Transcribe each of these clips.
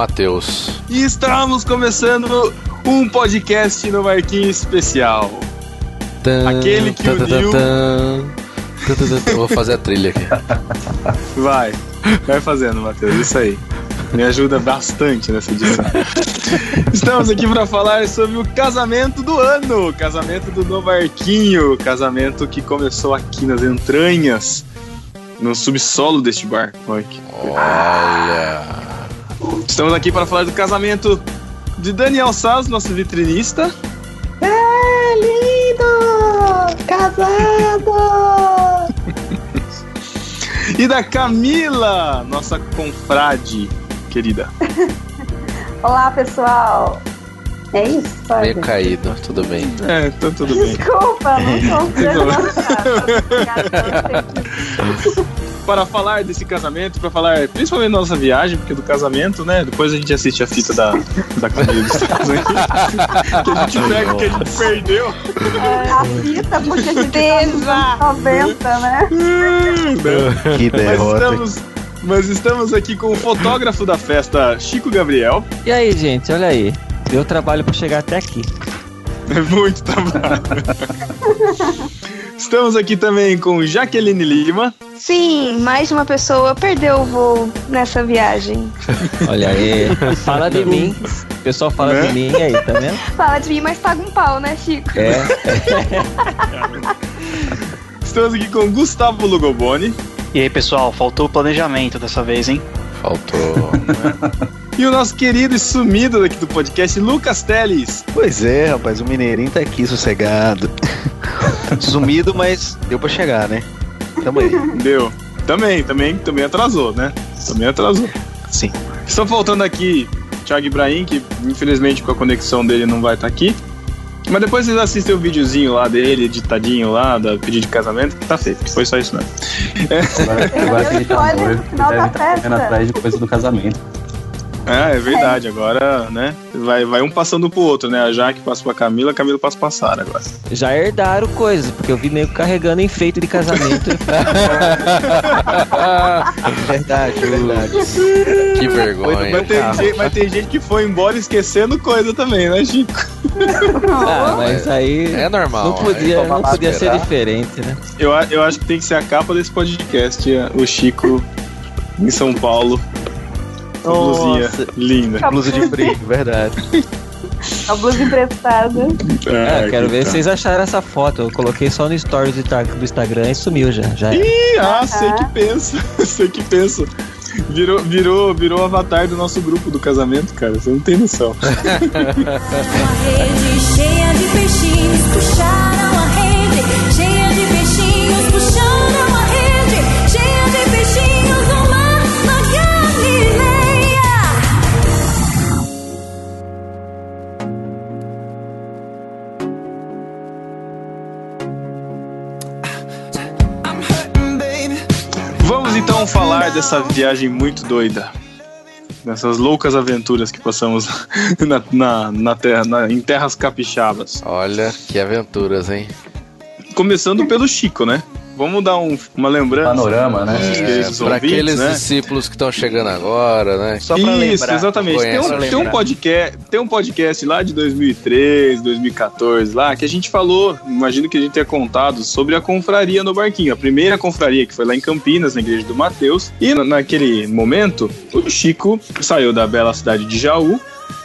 Matheus. E estamos começando um podcast no Marquinho Especial. Aquele que uniu... Vou fazer a trilha aqui. Vai, vai fazendo, Matheus, isso aí. Me ajuda bastante nessa edição. Estamos aqui para falar sobre o casamento do ano, casamento do Novarquinho, casamento que começou aqui nas entranhas, no subsolo deste bar. Olha. Estamos aqui para falar do casamento de Daniel Saz, nosso vitrinista. É lindo! Casado! e da Camila, nossa confrade querida. Olá, pessoal. É isso? Pode? Meio caído, tudo bem. É, então tudo bem. Desculpa, não sou Para falar desse casamento, para falar principalmente da nossa viagem, porque do casamento, né? Depois a gente assiste a fita da, da Camila dos Estados Unidos. que a gente pega, que a gente perdeu. É, a fita, porque a gente teve 90, né? Que derrota. Mas estamos mas estamos aqui com o fotógrafo da festa, Chico Gabriel. E aí, gente, olha aí. Deu trabalho para chegar até aqui. É muito trabalho. Estamos aqui também com Jaqueline Lima. Sim, mais uma pessoa perdeu o voo nessa viagem. Olha aí, fala de mim. O pessoal fala né? de mim aí, tá vendo? Fala de mim, mas paga um pau, né, Chico? É. Estamos aqui com Gustavo Lugoboni. E aí, pessoal, faltou o planejamento dessa vez, hein? Faltou. e o nosso querido e sumido daqui do podcast, Lucas Teles. Pois é, rapaz, o Mineirinho tá aqui sossegado. Sumido, mas deu pra chegar, né? Tamo aí. Deu. Também, também, também atrasou, né? Também atrasou. Sim. Estão faltando aqui Thiago Ibrahim, que infelizmente com a conexão dele não vai estar tá aqui. Mas depois vocês assistem o videozinho lá dele, editadinho lá, da pedido de casamento, que tá feito, que foi só isso mesmo. É. Agora, agora que ele tá noivo, deve estar correndo atrás de coisa do casamento. É, é verdade. Agora, né? Vai, vai um passando pro outro, né? A Jaque passa pra Camila, a Camila passa pra Sara agora. Já herdaram coisas, porque eu vi nego carregando enfeite de casamento. verdade, verdade. Que vergonha. Mas tem, gente, mas tem gente que foi embora esquecendo coisa também, né, Chico? ah, mas aí. É normal. Não podia, não podia ser diferente, né? Eu, eu acho que tem que ser a capa desse podcast, o Chico em São Paulo blusinha linda. A blusa de frio, verdade. A blusa emprestada. Ah, é, quero ver se vocês acharam essa foto. Eu coloquei só no stories do Instagram e sumiu já. já Ih, ah, sei que pensa. sei que pensa. Virou, virou, virou avatar do nosso grupo do casamento, cara. Você não tem noção. Uma rede cheia de peixinhos puxaram falar dessa viagem muito doida. Dessas loucas aventuras que passamos na, na, na terra, na, em terras capixabas. Olha que aventuras, hein? Começando pelo Chico, né? Vamos dar um, uma lembrança. Panorama, né? É, para aqueles né? discípulos que estão chegando agora, né? Só pra Isso, lembrar. exatamente. Tem um, tem, um podcast, tem um podcast lá de 2013, 2014, lá, que a gente falou, imagino que a gente tenha contado, sobre a confraria no Barquinho. A primeira confraria que foi lá em Campinas, na igreja do Mateus. E naquele momento, o Chico saiu da bela cidade de Jaú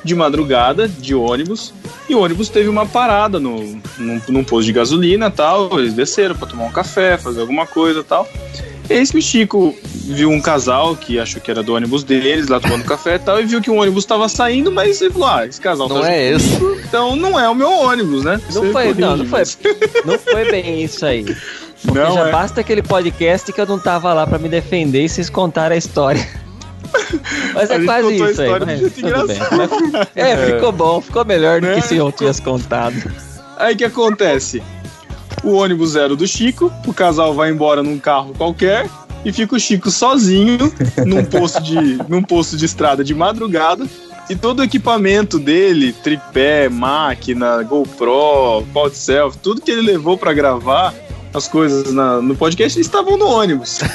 de madrugada, de ônibus, e o ônibus teve uma parada no, num, num posto de gasolina tal. Eles desceram para tomar um café, fazer alguma coisa tal. Eis que o Chico viu um casal que achou que era do ônibus deles, lá tomando café e tal, e viu que o ônibus estava saindo, mas ele falou: Ah, esse casal não tá é esse. Então não é o meu ônibus, né? Não foi, não, não foi, não foi bem isso aí. Porque não já é. basta aquele podcast que eu não tava lá para me defender e vocês contaram a história. Mas é quase isso aí. Mas tudo bem. Mas, é, ficou bom, ficou melhor do que né? se eu tivesse contado. Aí que acontece? O ônibus zero do Chico, o casal vai embora num carro qualquer e fica o Chico sozinho num posto de, num posto de estrada de madrugada. E todo o equipamento dele, tripé, máquina, GoPro, pau selfie, tudo que ele levou para gravar, as coisas na, no podcast, eles estavam no ônibus.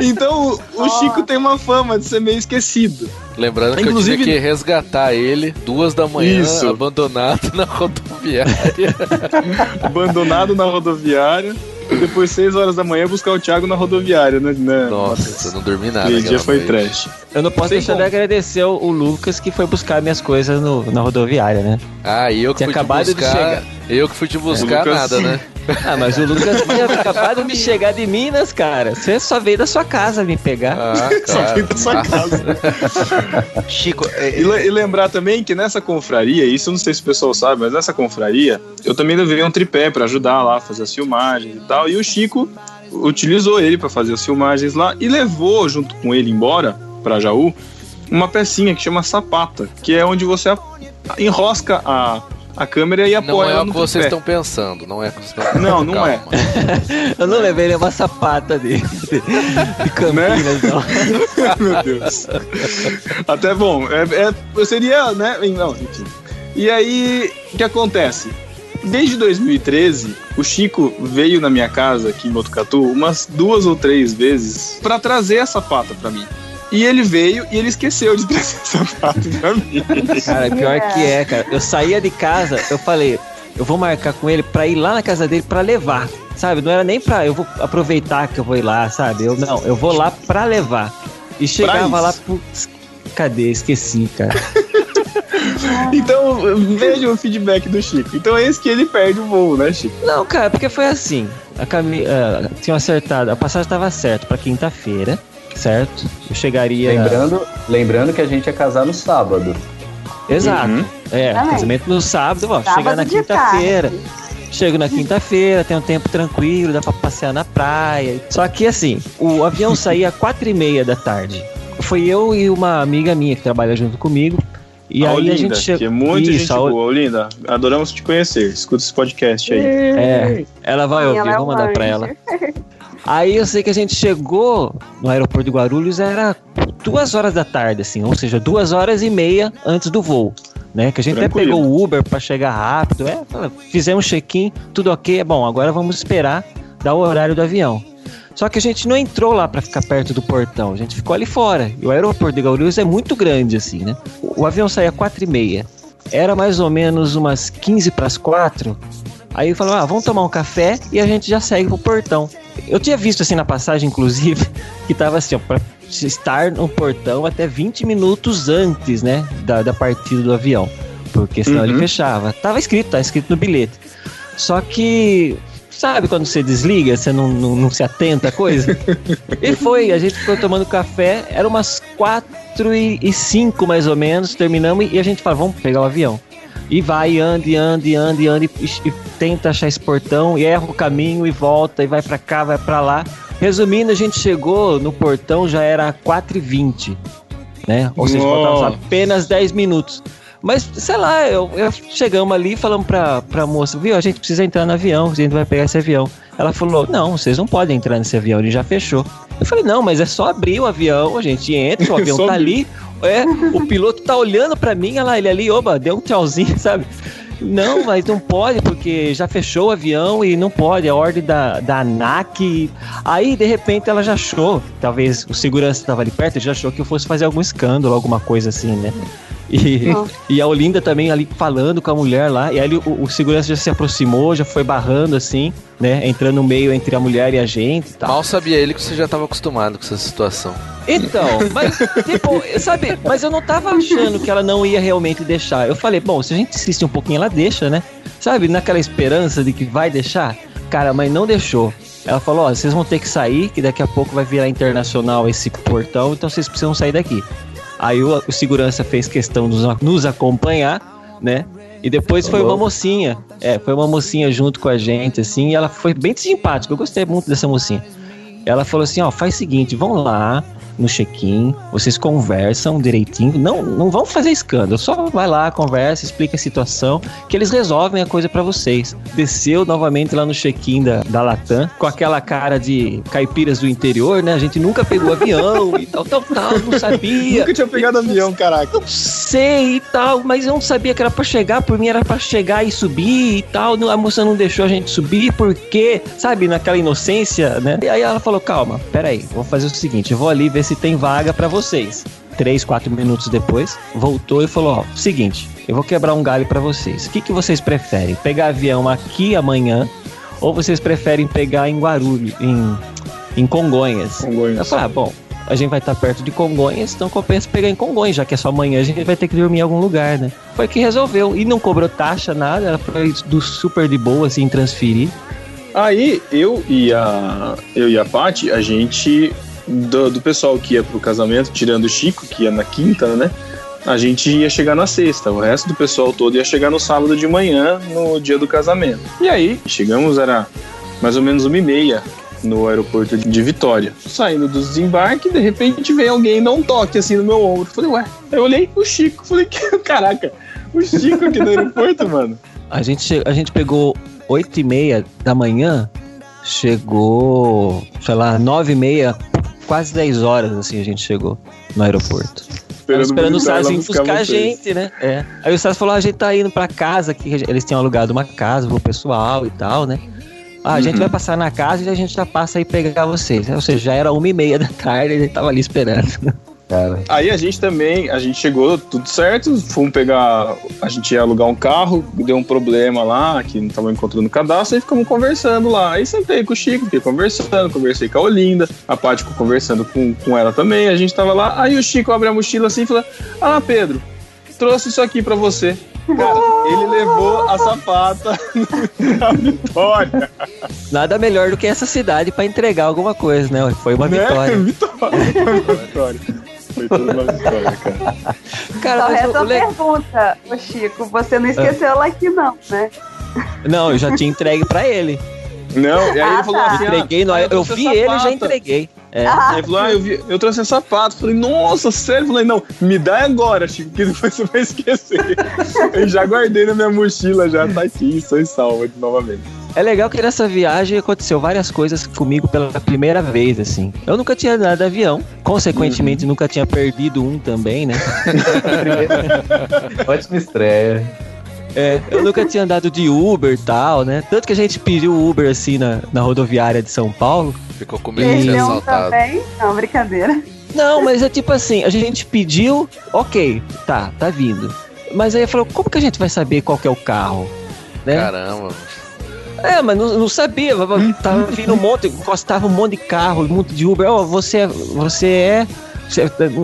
Então, o Chico tem uma fama de ser meio esquecido. Lembrando Inclusive, que eu tive que resgatar ele duas da manhã, Isso. abandonado na rodoviária. abandonado na rodoviária. Depois, 6 horas da manhã, buscar o Thiago na rodoviária, né? né? Nossa, eu não dormi nada. Aquele dia foi trash. Eu não posso Sei deixar como. de agradecer o, Lucas que foi buscar minhas coisas no, na rodoviária, né? Ah, e eu que Tinha fui acabado te buscar. De chegar. Eu que fui te buscar, é, nada, né? Ah, mas o Lucas tinha acabado de chegar de Minas, cara. Você só veio da sua casa me pegar. Ah, Só veio da sua casa. Chico, e, e, lembrar também que nessa confraria, isso eu não sei se o pessoal sabe, mas nessa confraria, eu também levei um tripé para ajudar lá, fazer as filmagens e tal. E o Chico utilizou ele para fazer as filmagens lá e levou junto com ele embora para Jaú uma pecinha que chama sapata, que é onde você enrosca a a câmera e apoia Não é o que vocês estão pensando, não é Não, não Calma. é. Eu não levei nenhuma sapata de, de Campinas, né? não. Meu Deus. Até bom, é, é, seria, né? Não, enfim. E aí, o que acontece? Desde 2013, o Chico veio na minha casa aqui em Botucatu umas duas ou três vezes para trazer essa pata para mim. E ele veio e ele esqueceu de trazer sapato pra mim. Cara, pior que é, cara. Eu saía de casa, eu falei, eu vou marcar com ele pra ir lá na casa dele pra levar. Sabe? Não era nem pra eu vou aproveitar que eu vou ir lá, sabe? Eu não, eu vou lá pra levar. E chegava lá, putz, cadê? Esqueci, cara. então, veja o feedback do Chico. Então é esse que ele perde o voo, né, Chico? Não, cara, porque foi assim. A Cami... Uh, tinha acertado, a passagem estava certa para quinta-feira certo? Eu chegaria. Lembrando, lembrando que a gente ia casar no sábado. Exato. Uhum. É, Também. casamento no sábado, ó, sábado chegar na quinta-feira. Chego na quinta-feira, tem um tempo tranquilo, dá pra passear na praia. Só que assim, o avião saía às quatro e meia da tarde. Foi eu e uma amiga minha que trabalha junto comigo. E a aí Olinda, a gente chegou. Que é muito Isso, gente boa, Olinda. Adoramos te conhecer. Escuta esse podcast aí. É, ela vai ouvir, é vou mandar pra ela. Aí eu sei que a gente chegou no aeroporto de Guarulhos, era duas horas da tarde, assim, ou seja, duas horas e meia antes do voo. Né, que a gente Tranquilo. até pegou o Uber para chegar rápido, é, fizemos check-in, tudo ok, é bom, agora vamos esperar dar o horário do avião. Só que a gente não entrou lá para ficar perto do portão, a gente ficou ali fora. E o aeroporto de Guarulhos é muito grande, assim, né? O, o avião saía quatro e meia. Era mais ou menos umas 15 para as quatro. Aí falou: ah, vamos tomar um café e a gente já segue pro portão. Eu tinha visto assim na passagem, inclusive, que tava assim, ó, pra estar no portão até 20 minutos antes, né, da, da partida do avião. Porque senão uhum. ele fechava. Tava escrito, tá escrito no bilhete. Só que Sabe quando você desliga, você não, não, não, se atenta a coisa? e foi, a gente ficou tomando café, era umas quatro e cinco mais ou menos, terminamos e a gente falou, vamos pegar o avião. E vai, anda, e anda, e anda, e anda, e, e, tenta achar esse portão, e erra o caminho, e volta, e vai para cá, vai para lá. Resumindo, a gente chegou no portão, já era 4h20, né? Ou seja, faltava apenas 10 minutos. Mas, sei lá, eu, eu chegamos ali e falamos pra, pra moça, viu, a gente precisa entrar no avião, a gente vai pegar esse avião. Ela falou, não, vocês não podem entrar nesse avião, ele já fechou. Eu falei, não, mas é só abrir o avião, a gente entra, o avião tá ali, é, o piloto tá olhando para mim, olha lá, ele ali, oba, deu um tchauzinho, sabe? Não, mas não pode, porque já fechou o avião e não pode, é ordem da, da ANAC. Aí, de repente, ela já achou, talvez o segurança estava ali perto, já achou que eu fosse fazer algum escândalo, alguma coisa assim, né? E, e a Olinda também ali falando com a mulher lá. E aí o, o, segurança já se aproximou, já foi barrando assim, né? Entrando no meio entre a mulher e a gente. E tal. Mal sabia ele que você já estava acostumado com essa situação. Então, mas, tipo, sabe, mas eu não tava achando que ela não ia realmente deixar. Eu falei, bom, se a gente insiste um pouquinho, ela deixa, né? Sabe, naquela esperança de que vai deixar. Cara, mas não deixou. Ela falou: Ó, vocês vão ter que sair, que daqui a pouco vai virar internacional esse portão, então vocês precisam sair daqui. Aí o, o segurança fez questão de nos, nos acompanhar, né? E depois foi uma mocinha. É, foi uma mocinha junto com a gente, assim, e ela foi bem simpática. Eu gostei muito dessa mocinha. Ela falou assim: ó, faz o seguinte, vão lá, no check-in, vocês conversam direitinho, não, não vão fazer escândalo, só vai lá, conversa, explica a situação, que eles resolvem a coisa para vocês. Desceu novamente lá no check-in da, da Latam, com aquela cara de caipiras do interior, né? A gente nunca pegou avião e tal, tal, tal, não sabia. nunca tinha pegado avião, caraca. Não sei e tal, mas eu não sabia que era para chegar, por mim era para chegar e subir e tal. A moça não deixou a gente subir porque, sabe, naquela inocência, né? E aí ela falou: calma, peraí, vou fazer o seguinte, eu vou ali ver se tem vaga para vocês. Três, quatro minutos depois, voltou e falou: Ó, seguinte, eu vou quebrar um galho para vocês. O que, que vocês preferem? Pegar avião aqui amanhã ou vocês preferem pegar em Guarulhos, em, em Congonhas? Congonhas. Eu falei: ah, bom, a gente vai estar perto de Congonhas, então compensa pegar em Congonhas, já que é só amanhã a gente vai ter que dormir em algum lugar, né? Foi que resolveu. E não cobrou taxa, nada, ela foi do super de boa, assim, transferir. Aí eu e a eu e a Paty, a gente do, do pessoal que ia pro casamento, tirando o Chico, que ia na quinta, né? A gente ia chegar na sexta, o resto do pessoal todo ia chegar no sábado de manhã, no dia do casamento. E aí, chegamos, era mais ou menos uma e meia no aeroporto de Vitória. Saindo do desembarque, de repente vem alguém dar um toque assim no meu ombro. Falei, ué, eu olhei o Chico, falei, caraca, o Chico aqui no aeroporto, mano. A gente, a gente pegou oito e meia da manhã, chegou, sei lá, nove e meia quase 10 horas, assim, a gente chegou no aeroporto. Esperando, esperando o Sars vir buscar a gente, né? É. Aí o Sars falou: ah, a gente tá indo pra casa, que eles tinham alugado uma casa pro pessoal e tal, né? Ah, a gente uhum. vai passar na casa e a gente já passa aí pegar vocês. Ou seja, já era uma e meia da tarde e a gente tava ali esperando. Cara. Aí a gente também, a gente chegou tudo certo, fomos pegar, a gente ia alugar um carro, deu um problema lá, que não tava encontrando o cadastro, e ficamos conversando lá. Aí sentei com o Chico, fiquei conversando, conversei com a Olinda, a Paty conversando com, com ela também, a gente tava lá, aí o Chico abre a mochila assim e fala, ah, Pedro, trouxe isso aqui para você. Cara, ele levou a sapata na vitória. Nada melhor do que essa cidade para entregar alguma coisa, né? Foi uma né? vitória. Vitória. Foi uma vitória. Foi toda uma vitória, cara. cara Só resta le... pergunta, ô Chico. Você não esqueceu ela aqui, não, né? Não, eu já tinha entregue pra ele. Não, e aí ah, ele falou tá. assim: entreguei, ah, eu, eu vi ele e já entreguei. É. Ah, ele falou, ah, eu, vi, eu trouxe sapato. Falei, nossa, sério? Eu falei, não, me dá agora, Chico, que depois você vai esquecer. eu já guardei na minha mochila, já tá aqui, sou salva novamente. É legal que nessa viagem aconteceu várias coisas comigo pela primeira vez, assim. Eu nunca tinha andado de avião, consequentemente uhum. nunca tinha perdido um também, né? Ótima estreia. É, eu nunca tinha andado de Uber e tal, né? Tanto que a gente pediu Uber assim na, na rodoviária de São Paulo. Ficou com medo de ser assaltado. Também? Não, brincadeira. Não, mas é tipo assim, a gente pediu, ok, tá, tá vindo. Mas aí falou, como que a gente vai saber qual que é o carro? Né? Caramba. É, mas não, não sabia. Tava vindo um monte, encostava um monte de carro, um monte de Uber. Oh, você, você é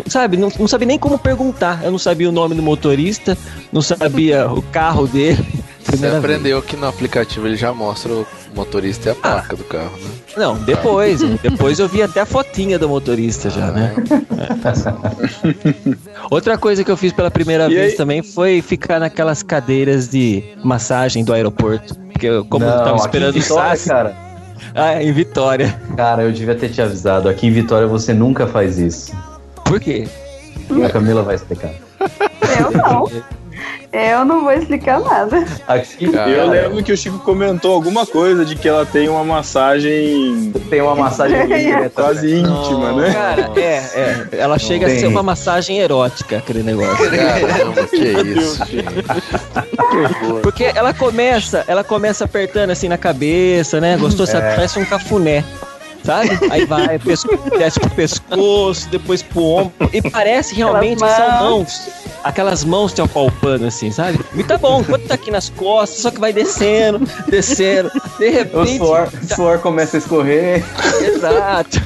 sabe, não, não sabia nem como perguntar. Eu não sabia o nome do motorista, não sabia o carro dele. Você aprendeu vez. que no aplicativo ele já mostra o motorista e a placa ah, do carro, né? Não, depois. depois eu vi até a fotinha do motorista já, né? É. Outra coisa que eu fiz pela primeira e vez aí? também foi ficar naquelas cadeiras de massagem do aeroporto. Porque eu, como não, eu tava esperando o SAS, cara. Ah, em Vitória. Cara, eu devia ter te avisado. Aqui em Vitória você nunca faz isso. Por quê? A Camila vai explicar. Eu não. Eu não vou explicar nada. Aqui, eu lembro que o Chico comentou alguma coisa de que ela tem uma massagem. Tem uma massagem é quase íntima, né? Cara, é, é. Ela chega tem. a ser uma massagem erótica, aquele negócio. Caramba, que isso. Porque ela começa, ela começa apertando assim na cabeça, né? Gostou? É. Parece um cafuné sabe? Aí vai, desce pro pescoço, depois pro ombro. E parece realmente que são mãos. Aquelas mãos te apalpando, assim, sabe? E tá bom, enquanto tá aqui nas costas, só que vai descendo, descendo. De repente. O suor, tá... suor começa a escorrer. Exato.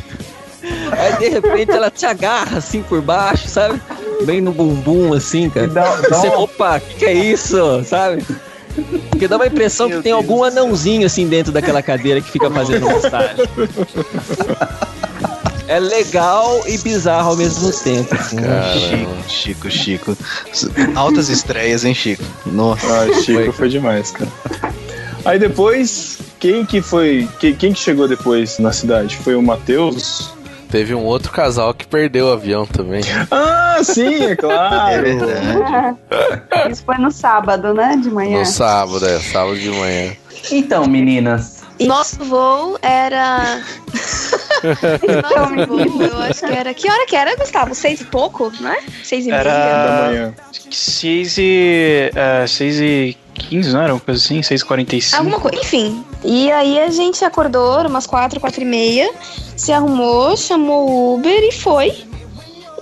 Aí de repente ela te agarra assim por baixo, sabe? Bem no bumbum, assim, cara. Dá, dá Você, opa, o que, que é isso? Sabe? Porque dá uma impressão Meu que tem Deus algum anãozinho assim dentro daquela cadeira que fica fazendo massagem. É legal e bizarro ao mesmo tempo. Assim. Chico, Chico, Chico. Altas estreias, hein, Chico? Nossa. Ah, Chico foi. foi demais, cara. Aí depois quem que foi. Quem, quem que chegou depois na cidade? Foi o Matheus? Teve um outro casal que perdeu o avião também. Ah, sim, é claro. é verdade. Isso foi no sábado, né? De manhã. No sábado, é, sábado de manhã. Então, meninas. Nosso voo era. Nosso voo, eu acho que era. Que hora que era, Gustavo? Seis e pouco, né? Seis e era... meia. Da manhã. Seis e. Uh, seis e 15, não era? Uma coisa assim? 6h45? Alguma coisa, enfim. E aí a gente acordou, umas 4, 4 e meia, se arrumou, chamou o Uber e foi.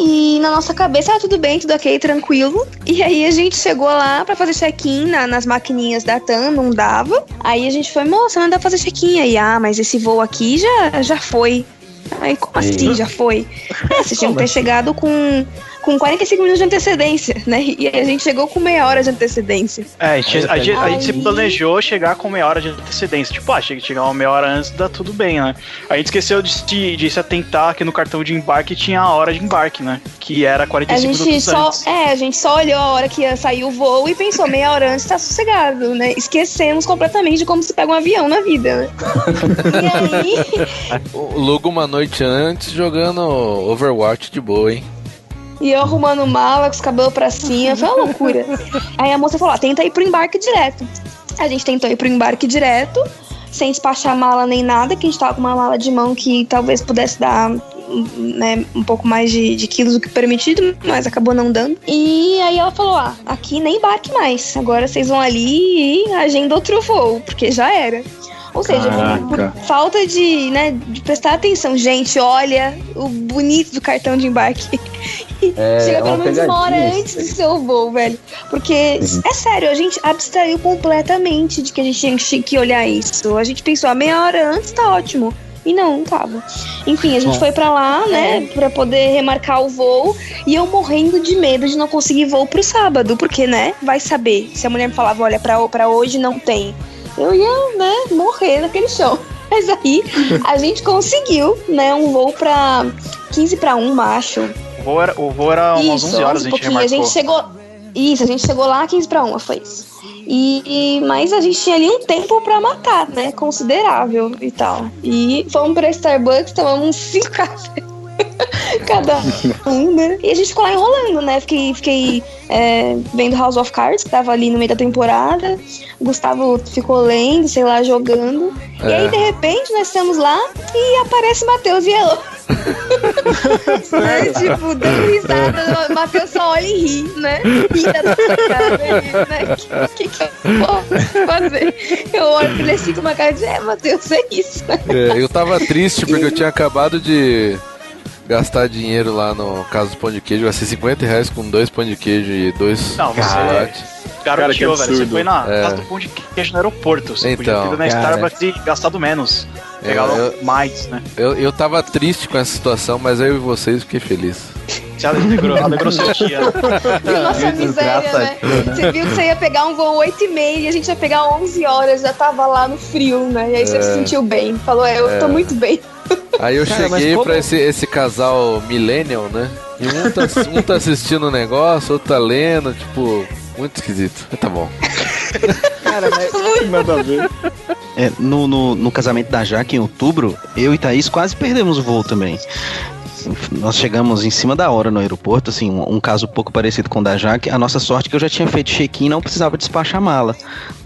E na nossa cabeça, ah, tudo bem, tudo ok, tranquilo. E aí a gente chegou lá para fazer check-in na, nas maquininhas da TAM, não dava. Aí a gente foi, moça, não dá pra fazer check-in. Aí, ah, mas esse voo aqui já, já foi. Aí, como assim já foi? É, vocês tinham que ter chegado com com 45 minutos de antecedência, né? E a gente chegou com meia hora de antecedência. É, a gente, a, gente, a gente se planejou chegar com meia hora de antecedência. Tipo, ah, chega chegar uma meia hora antes, dá tudo bem, né? A gente esqueceu de, de, de se atentar que no cartão de embarque tinha a hora de embarque, né? Que era 45 a gente minutos só, antes. É, a gente só olhou a hora que ia sair o voo e pensou, meia hora antes tá sossegado, né? Esquecemos completamente de como se pega um avião na vida, né? e aí... Logo uma noite antes jogando Overwatch de boa, hein? E eu arrumando mala, com os cabelos pra cima, foi uma loucura. Aí a moça falou: ah, tenta ir pro embarque direto. A gente tentou ir pro embarque direto, sem despachar mala nem nada, que a gente tava com uma mala de mão que talvez pudesse dar né, um pouco mais de, de, quilos do que permitido, mas acabou não dando. E aí ela falou: ah, aqui nem embarque mais. Agora vocês vão ali e agenda outro voo, porque já era. Ou seja, por falta de, né, de prestar atenção, gente, olha o bonito do cartão de embarque. É, Chega pelo menos uma hora antes do seu voo, velho. Porque, uhum. é sério, a gente abstraiu completamente de que a gente tinha que olhar isso. A gente pensou, a meia hora antes tá ótimo. E não, não tava. Enfim, a gente foi para lá, né, para poder remarcar o voo. E eu morrendo de medo de não conseguir voo pro sábado, porque, né, vai saber. Se a mulher me falava, olha, pra, pra hoje não tem eu ia, né, morrer naquele chão. Mas aí a gente conseguiu, né, um voo pra 15 para 1, macho. O voo era, o voo era umas isso, 11 horas, um a gente A gente chegou, isso, a gente chegou lá 15 para 1, foi isso. E, mas a gente tinha ali um tempo para matar, né? Considerável e tal. E fomos pra Starbucks, tomamos cinco cafés. Cada um, né? E a gente ficou lá enrolando, né? Fiquei, fiquei é, vendo House of Cards, que tava ali no meio da temporada. Gustavo ficou lendo, sei lá, jogando. É. E aí, de repente, nós estamos lá e aparece Matheus e Elô. né? Tipo, dando risada, o Matheus só olha e ri, né? Ri da nossa cara, né? O que, que, que eu posso fazer? Eu olho pra ele assim com uma cara de, é, Matheus, é isso. É, eu tava triste porque eu tinha acabado de gastar dinheiro lá no caso do pão de queijo. Gastei 50 reais com dois pão de queijo e dois Não, você garoteou, velho. Você foi na é. casa do pão de queijo no aeroporto. Você então, podia ter ido na Starbucks e gastado menos. Pegava eu, mais, né? Eu, eu tava triste com essa situação, mas eu e vocês fiquei feliz. Você alegrou, alegrou sua tia. Nossa miséria, né? Você viu que você ia pegar um voo 8 e meia e a gente ia pegar 11 horas, já tava lá no frio, né? E aí você é. se sentiu bem. Falou, é, eu é. tô muito bem. Aí eu Cara, cheguei como... pra esse, esse casal millennial, né? E um tá, um tá assistindo o um negócio, outro tá lendo, tipo, muito esquisito. Mas tá bom. Cara, mas nada a ver. É, no, no, no casamento da Jaque em outubro, eu e Thaís quase perdemos o voo também nós chegamos em cima da hora no aeroporto, assim, um, um caso pouco parecido com o da Jaque. A nossa sorte é que eu já tinha feito check-in e não precisava despachar mala.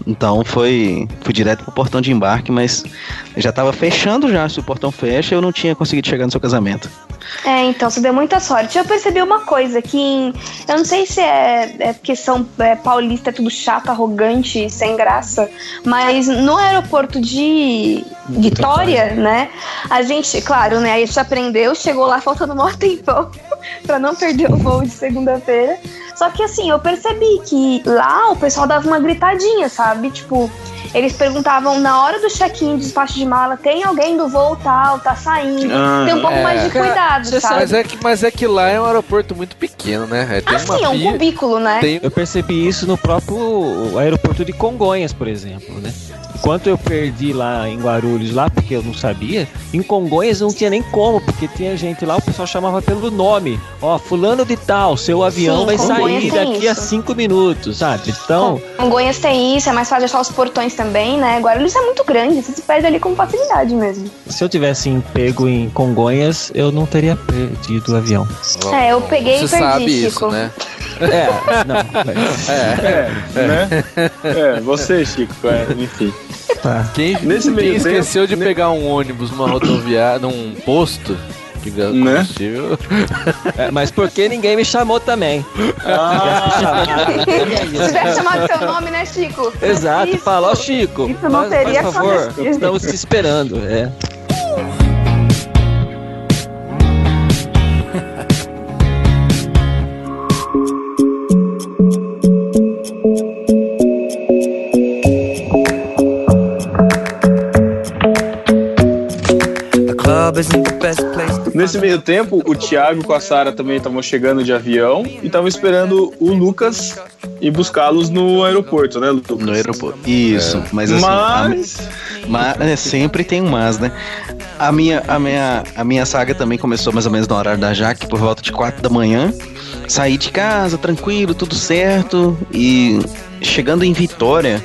Então foi fui direto pro portão de embarque, mas já estava fechando já. Se o portão fecha, eu não tinha conseguido chegar no seu casamento. É, então você deu muita sorte. Eu percebi uma coisa que eu não sei se é, é porque são é, paulista é tudo chato, arrogante, sem graça, mas no aeroporto de Vitória, né? A gente, claro, né? A gente aprendeu, chegou lá faltando um tempão para não perder o voo de segunda-feira. Só que assim, eu percebi que lá o pessoal dava uma gritadinha, sabe? Tipo, eles perguntavam na hora do check-in, despacho de mala, tem alguém do voo tal, tá saindo. Ah, tem um pouco é. mais de cuidado, sabe? Mas é, que, mas é que lá é um aeroporto muito pequeno, né? É, tem ah, uma sim, é um cubículo, né? Tem... Eu percebi isso no próprio aeroporto de Congonhas, por exemplo, né? Enquanto eu perdi lá em Guarulhos, lá, porque eu não sabia, em Congonhas não tinha nem como, porque tinha gente lá, o pessoal chamava pelo nome. Ó, fulano de tal, seu avião Sim, vai sair daqui isso. a cinco minutos, sabe? Então. Congonhas tem isso, é mais fácil achar os portões também, né? Guarulhos é muito grande, você se perde ali com facilidade mesmo. Se eu tivesse pego em Congonhas, eu não teria perdido o avião. É, eu peguei você e perdi, sabe Chico. Isso, né? É, não. É, é, né? É, você, Chico, é, enfim. Tá. Quem, Nesse quem esqueceu tempo, de pegar um ônibus numa rodoviária, num posto de né? É, mas por que ninguém me chamou também? Ah. Se tivesse chamado seu nome, né, Chico? Exato, fala, ó, Chico. Isso não teria Por favor, estamos te esperando. É. Nesse meio tempo, o Thiago com a Sara também estavam chegando de avião e estavam esperando o Lucas ir buscá-los no aeroporto, né, Lucas? No aeroporto. Isso, é. mas assim. Mas... Mas é, sempre tem um mas, né? A minha, a, minha, a minha saga também começou mais ou menos no horário da Jaque, por volta de 4 da manhã. Saí de casa, tranquilo, tudo certo. E chegando em Vitória,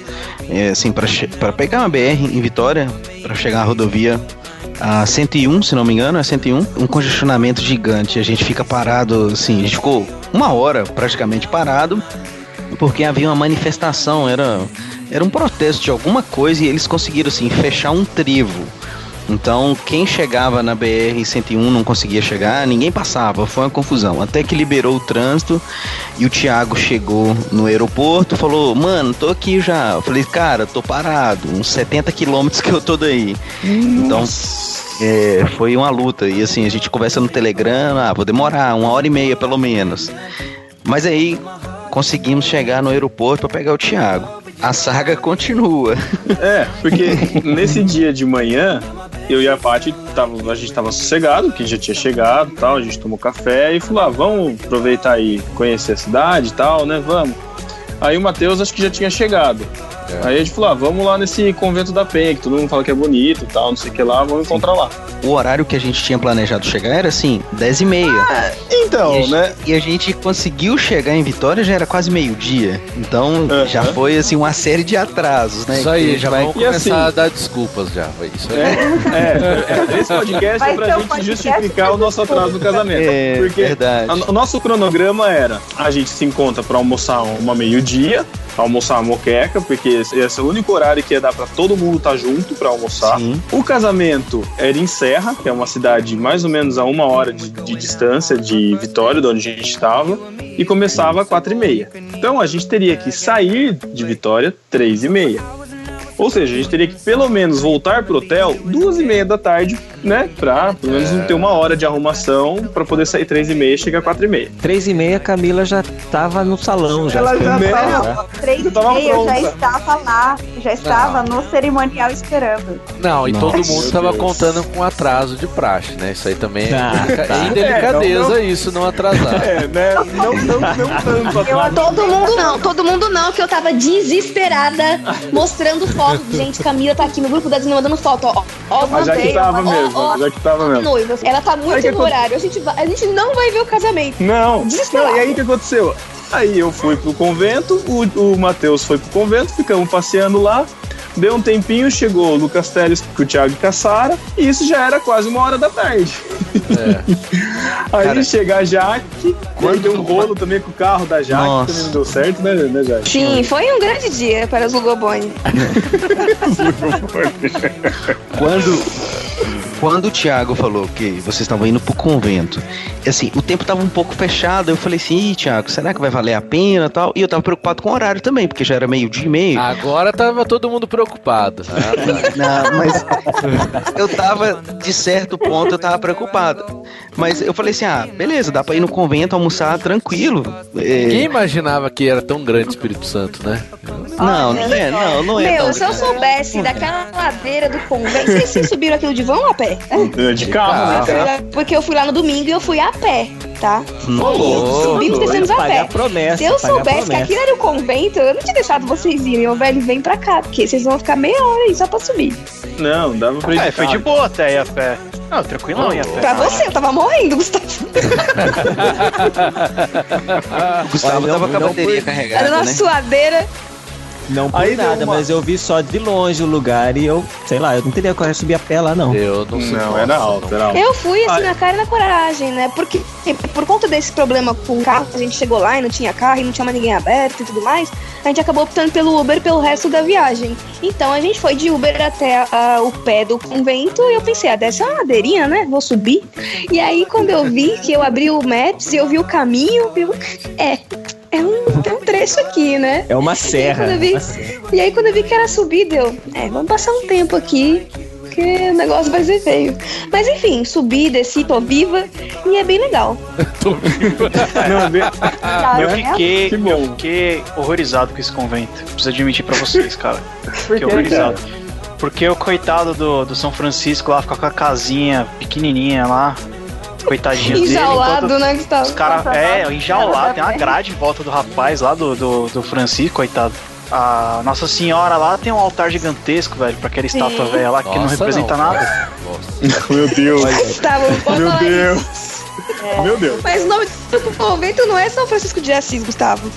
é, assim, para pegar uma BR em Vitória, para chegar na rodovia a 101, se não me engano, é 101, um congestionamento gigante. A gente fica parado, assim, a gente ficou uma hora praticamente parado, porque havia uma manifestação, era, era um protesto de alguma coisa e eles conseguiram, assim, fechar um trevo. Então, quem chegava na BR-101 não conseguia chegar, ninguém passava, foi uma confusão. Até que liberou o trânsito e o Thiago chegou no aeroporto, falou: Mano, tô aqui já. Eu falei: Cara, tô parado, uns 70 quilômetros que eu tô daí. Então, é, foi uma luta. E assim, a gente conversa no Telegram: Ah, vou demorar uma hora e meia pelo menos. Mas aí conseguimos chegar no aeroporto para pegar o Thiago a saga continua. É, porque nesse dia de manhã, eu e a Paty, a gente tava sossegado, que já tinha chegado tal, a gente tomou café e falou, ah, vamos aproveitar e conhecer a cidade e tal, né, vamos. Aí o Matheus acho que já tinha chegado. É. Aí a gente falou, ah, vamos lá nesse convento da Penha, que todo mundo fala que é bonito e tal, não sei o que lá, vamos encontrar lá. O horário que a gente tinha planejado chegar era assim, 10 e meia. Ah, então, e né? e a gente conseguiu chegar em Vitória, já era quase meio-dia. Então já foi assim uma série de atrasos, né? Isso aí, já vai vamos começar assim, a dar desculpas já. Isso aí. É, é, é, esse podcast vai é pra gente podcast justificar o nosso atraso no casamento. É, porque verdade. A, o nosso cronograma era: a gente se encontra para almoçar uma meio-dia, almoçar a moqueca, porque esse é o único horário que ia dar para todo mundo estar tá junto para almoçar. Sim. O casamento era em Serra, que é uma cidade mais ou menos a uma hora de, de distância de Vitória, de onde a gente estava, e começava às quatro e meia. Então a gente teria que sair de Vitória três e meia. Ou seja, a gente teria que pelo menos voltar pro hotel duas e meia da tarde, né? Pra pelo menos é. ter uma hora de arrumação pra poder sair três e meia e chegar quatro e meia. Três e meia, Camila já tava no salão. Já. Ela já tava. Três e meia já estava lá. Já estava Não. no cerimonial esperando. Não, e Nossa, todo mundo tava Deus. contando com atraso de praxe, né? Isso aí também é, ah, tá. indelicadeza, é, não, não, isso, não atrasar. É, né? Não, não, não tanto. Eu, todo mundo não, todo mundo não, que eu tava desesperada mostrando fotos foto. Gente, Camila tá aqui no grupo das meninas mandando foto, ó. Ó, Mas já que tava mesmo, ó, já que tava mesmo. Noivas. Ela tá muito no horário. A gente, vai, a gente não vai ver o casamento. Não. não. E aí o que aconteceu? Aí eu fui pro convento, o, o Matheus foi pro convento, ficamos passeando lá. Deu um tempinho, chegou o Lucas Teles com o Thiago Caçara, e isso já era quase uma hora da tarde. É. Aí Cara, chega a Jaque, quando deu um rolo também com o carro da Jaque, Nossa. também não deu certo, né, né Jaque? Sim, foi um grande dia para os Lugoboni. quando quando o Thiago falou que vocês estavam indo pro convento, assim, o tempo tava um pouco fechado, eu falei assim, Ih, Thiago, será que vai valer a pena tal? E eu tava preocupado com o horário também, porque já era meio dia e meio. Agora tava todo mundo preocupado. Não, mas eu tava, de certo ponto, eu tava preocupado. Mas eu falei assim, ah, beleza, dá pra ir no convento almoçar tranquilo. É... Quem imaginava que era tão grande o Espírito Santo, né? Não, não é, não, não é. Meu, se eu soubesse daquela ladeira do convento, vocês, vocês subiram aquilo de vão a pé? Pé. De carro, né? Porque eu fui lá no domingo e eu fui a pé, tá? Subimos e descemos a pé. Promessa, Se eu soubesse que aquilo era o convento, eu não tinha deixado vocês irem. Ô, velho, vem pra cá, porque vocês vão ficar meia hora aí só pra subir. Não, dava pra ir. É, foi de boa até ir a pé. Não, tranquilão ia a pé. Pra você, eu tava morrendo, Gustavo. O Gustavo tava com a bateria carregada, Era uma né? suadeira. Não por Aí nada, uma- mas eu vi só de longe o lugar e eu, sei lá, eu não teria coragem de subir a pé lá, não. Eu não sei. Não, era alto, era alto. Eu fui assim Ai. na cara e na coragem, né? Porque por conta desse problema com o carro, a gente chegou lá e não tinha carro e não tinha mais ninguém aberto e tudo mais, a gente acabou optando pelo Uber pelo resto da viagem. Então a gente foi de Uber até ah, o pé do convento e eu pensei, ah, dessa é uma ladeirinha, né? Vou subir. E aí quando eu vi que eu abri o Maps e eu vi o caminho, eu... é. É um, tem um trecho aqui, né? É uma E aí, serra. quando eu vi, uma serra. e aí quando eu vi que era subida, eu, é, vamos passar um tempo aqui, porque o negócio vai ser feio. Mas enfim, subi, desci, tô viva e é bem legal. Não, é bem- Eu fiquei, Que bom. eu fiquei horrorizado com esse convento. Preciso admitir pra vocês, cara. Fiquei horrorizado. Porque o coitado do, do São Francisco lá fica com a casinha pequenininha lá. Coitadinho dele. Enjaulado, né, Gustavo? Os caras, é, enjaulado. Tem uma grade em volta do rapaz lá, do, do, do Francisco, coitado. A Nossa Senhora lá tem um altar gigantesco, velho, pra aquela estátua velha lá que não Nossa, representa não. nada. Meu Deus. Gustavo, Meu Deus. isso. Meu Deus. Mas o nome do convento não é São Francisco de Assis, Gustavo.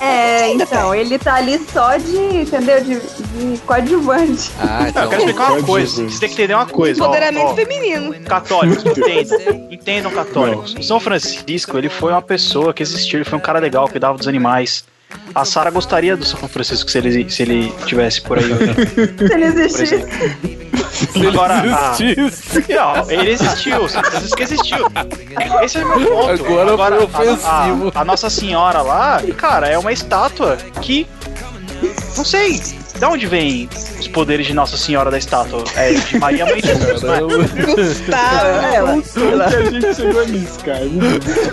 É, então, ele tá ali só de, entendeu? De, de coadjuvante. Ah, então. eu quero explicar uma Pode coisa. Você tem que entender uma coisa. Empoderamento ó. feminino. Católicos, entendam. Entendam, católicos. O São Francisco, ele foi uma pessoa que existiu, ele foi um cara legal, cuidava dos animais. A Sara gostaria do São Francisco se ele, se ele tivesse por aí. Se ele existisse. Agora, a- não, ele existiu, São Francisco existiu. Esse é o meu ponto. Agora foi a- ofensivo. A, a Nossa Senhora lá, cara, é uma estátua que. Não sei. Da onde vem os poderes de Nossa Senhora da estátua? É de Maria Mãe de Jesus, não é? Gustavo. Ela, que a gente chegou nisso, cara?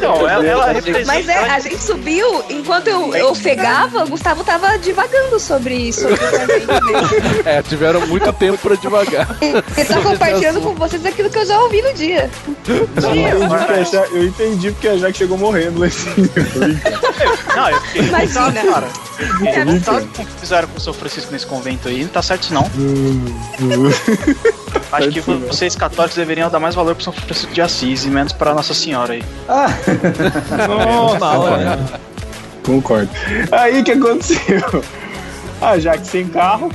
Não, ela, ela representa. Mas é, a gente subiu, enquanto eu, eu ofegava, o Gustavo tava divagando sobre, sobre o convento dele. É, tiveram muito tempo pra devagar. Ele tá compartilhando com vocês aquilo que eu já ouvi no dia. Eu entendi, eu entendi porque a Jaque chegou morrendo lá em cima. Não, eu fiquei Imagina. revoltado, cara. Eu fiquei revoltado com o que fizeram com o São Francisco nesse convento aí. Não tá certo isso, não. Acho que vocês católicos deveriam dar mais valor pro São Francisco de Assis e menos pra Nossa Senhora aí. normal, né? Concordo. Aí o que aconteceu? A Jaque sem carro,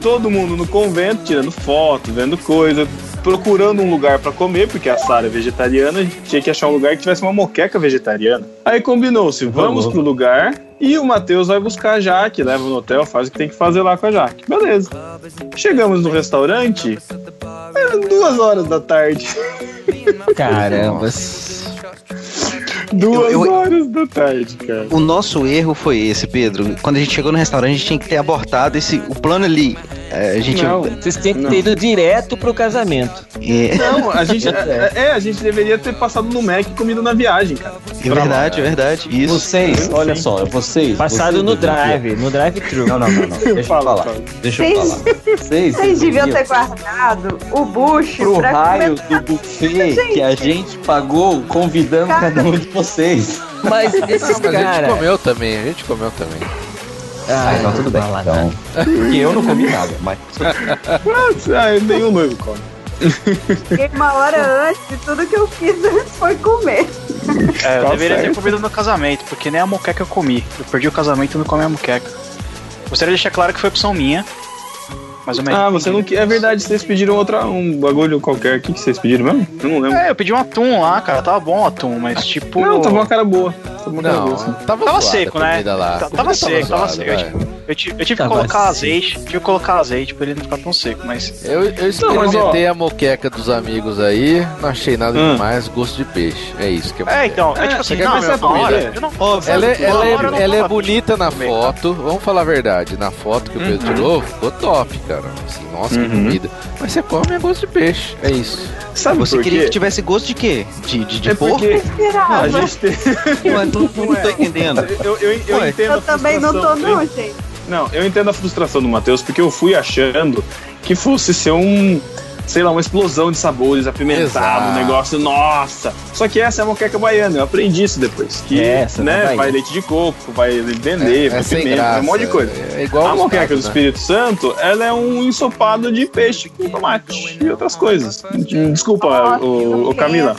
todo mundo no convento, tirando foto, vendo coisa, procurando um lugar pra comer, porque a Sara é vegetariana, a gente tinha que achar um lugar que tivesse uma moqueca vegetariana. Aí combinou-se, vamos pro lugar e o Matheus vai buscar a Jaque, leva no hotel, faz o que tem que fazer lá com a Jaque. Beleza. Chegamos no restaurante, era duas horas da tarde. Caramba. Duas Eu- eu- horas da tarde, cara. O nosso erro foi esse, Pedro. Quando a gente chegou no restaurante, a gente tinha que ter abortado esse. O plano ali. é, a gente. Não. Vocês têm que ter ido direto pro casamento. É, Não, a gente. é, é, a gente deveria ter passado no Mac e comido na viagem, cara. é verdade, é verdade. Isso. Vocês, olha só, vocês. Passado vocês no drive, no drive-thru. Não, não, não, não. Deixa eu Fala, falar. fala. Deixa eu falar. Vocês, Vocês deviam ter guardado o bucho pro pra raio comer. do buffet que a gente pagou convidando cada um de vocês. Mas esses Mas a gente comeu também, a gente comeu também. Ah, então tudo bem. Então, porque eu não comi nada, mas Ah, nenhum noivo come. Fiquei uma hora antes e tudo que eu fiz foi comer. É, eu Tá deveria ter certo. comido no casamento, porque nem a moqueca eu comi. Eu perdi o casamento e não comi a moqueca. Gostaria de deixar claro que foi opção minha. Ah, você não. que- É verdade, vocês pediram outra, um bagulho qualquer. O que, que vocês pediram mesmo? Eu não lembro. É, eu pedi um atum lá, cara. Tava bom o atum, mas tipo. Não, tava uma cara boa. Tava uma cara Não, boa, assim. tava, Tava zoada seco, a né? Lá. Tava seco, tava zoada, seco. Eu tive, eu tive, que Tava colocar azeite, tive que colocar azeite pra ele não ficar tão seco, mas. Eu, eu experimentei a moqueca dos amigos aí, não achei nada Hum. demais, gosto de peixe. É isso que é É, então, é, É, tipo assim, você quer não, comer meu, essa na hora, não, Ela, é- ela, não é, ela é bonita na comer, tá? foto, vamos falar a verdade, na foto que o Pedro tirou, ficou top, cara. Assim, nossa, que Uhum. comida. Mas você come é gosto de peixe, é isso. Sabe Você por queria quê? que tivesse gosto de quê? De, de, de É porco? porque a gente tem. Ué, não, não tô entendendo. Eu, eu, eu Ué. entendo a Eu também não tô, frustração- não, gente. Não, eu entendo a frustração do Matheus, porque eu fui achando que fosse ser um. Sei lá, uma explosão de sabores, apimentado, um negócio, nossa. Só que essa é a moqueca baiana, eu aprendi isso depois. Que, é, né, vai leite de coco, vai dendê, é, vai é pimenta, vai um monte de coisa. É igual a moqueca do né? Espírito Santo, ela é um ensopado de peixe com tomate e outras coisas. Desculpa, o, o Camila.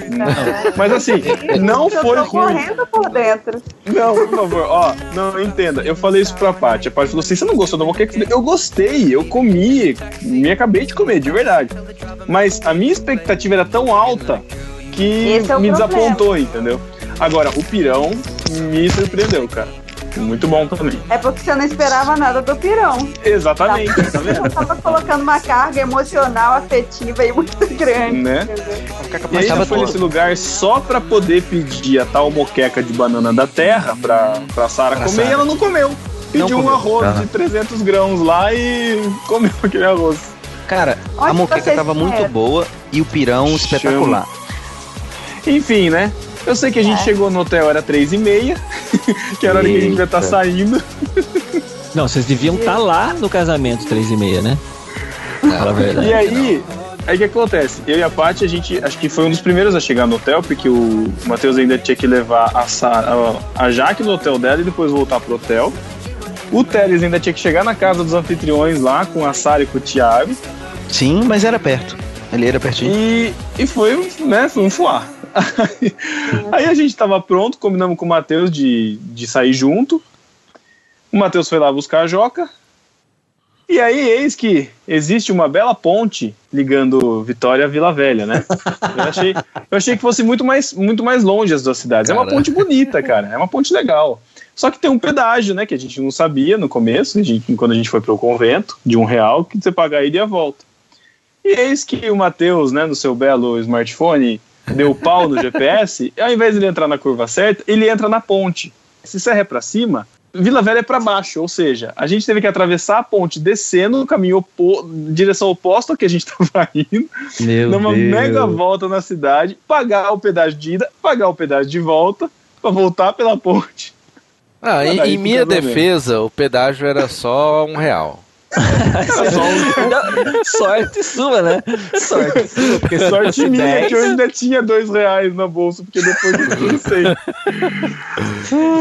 Mas assim, não foi ruim. correndo por dentro. Não, por favor, ó, não entenda. Eu falei isso pra Paty. A Paty falou assim: você não gostou da moqueca? Eu gostei, eu comi, me acabei de comer, de verdade. Mas a minha expectativa era tão alta que é me desapontou, entendeu? Agora, o pirão me surpreendeu, cara. Muito bom também. É porque você não esperava nada do pirão. Exatamente, tá, vendo? Eu tava colocando uma carga emocional, afetiva e muito grande. Né? E aí ela foi nesse lugar só pra poder pedir a tal moqueca de banana da terra pra, pra Sara comer Sarah. e ela não comeu. Pediu não um arroz de 300 grãos lá e comeu aquele arroz. Cara, Onde a moqueca tava muito boa e o pirão Chama. espetacular. Enfim, né? Eu sei que a gente é. chegou no hotel, era três e meia, que era a hora que a gente vai estar tá saindo. Não, vocês deviam estar tá lá no casamento três e meia, né? Fala a verdade. E aí, aí o que acontece? Eu e a Paty, a gente acho que foi um dos primeiros a chegar no hotel, porque o Matheus ainda tinha que levar a, Sarah, a Jaque no hotel dela e depois voltar pro hotel. O Teles ainda tinha que chegar na casa dos anfitriões lá com a Sara e com o Thiago. Sim, mas era perto. Ali era pertinho. E, e foi, né, foi um fuar. Aí, aí a gente tava pronto, combinamos com o Matheus de, de sair junto. O Matheus foi lá buscar a Joca. E aí, eis que existe uma bela ponte ligando Vitória a Vila Velha, né? Eu achei, eu achei que fosse muito mais, muito mais longe as duas cidades. Cara. É uma ponte bonita, cara. É uma ponte legal. Só que tem um pedágio, né? Que a gente não sabia no começo, a gente, quando a gente foi para o convento, de um real, que você paga a ida e a volta. E eis que o Matheus, né, no seu belo smartphone, deu pau no GPS, e ao invés de ele entrar na curva certa, ele entra na ponte. Se Serra é para cima, Vila Velha é para baixo, ou seja, a gente teve que atravessar a ponte descendo no caminho opo direção oposta ao que a gente estava indo, Meu numa Deus. mega volta na cidade, pagar o pedágio de ida, pagar o pedágio de volta, para voltar pela ponte. Ah, em, em minha defesa, o pedágio era só um real. sorte sua, né? Sorte sua, porque sorte minha que eu ainda tinha dois reais na bolsa, porque depois eu não sei.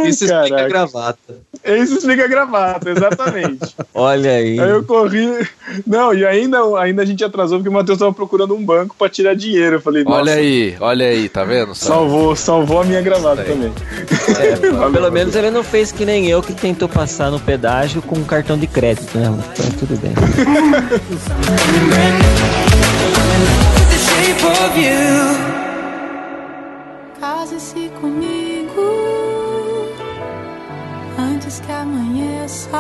Isso Caraca. explica a gravata. Isso explica a gravata, exatamente. Olha aí. Aí eu corri. Não, e ainda, ainda a gente atrasou porque o Matheus tava procurando um banco pra tirar dinheiro. Eu falei, Olha aí, olha aí, tá vendo? Salvou, salvou a minha gravata também. É, pelo menos ele não fez que nem eu que tentou passar no pedágio com um cartão de crédito, né? Então tudo bem. Case-se comigo antes que amanheça,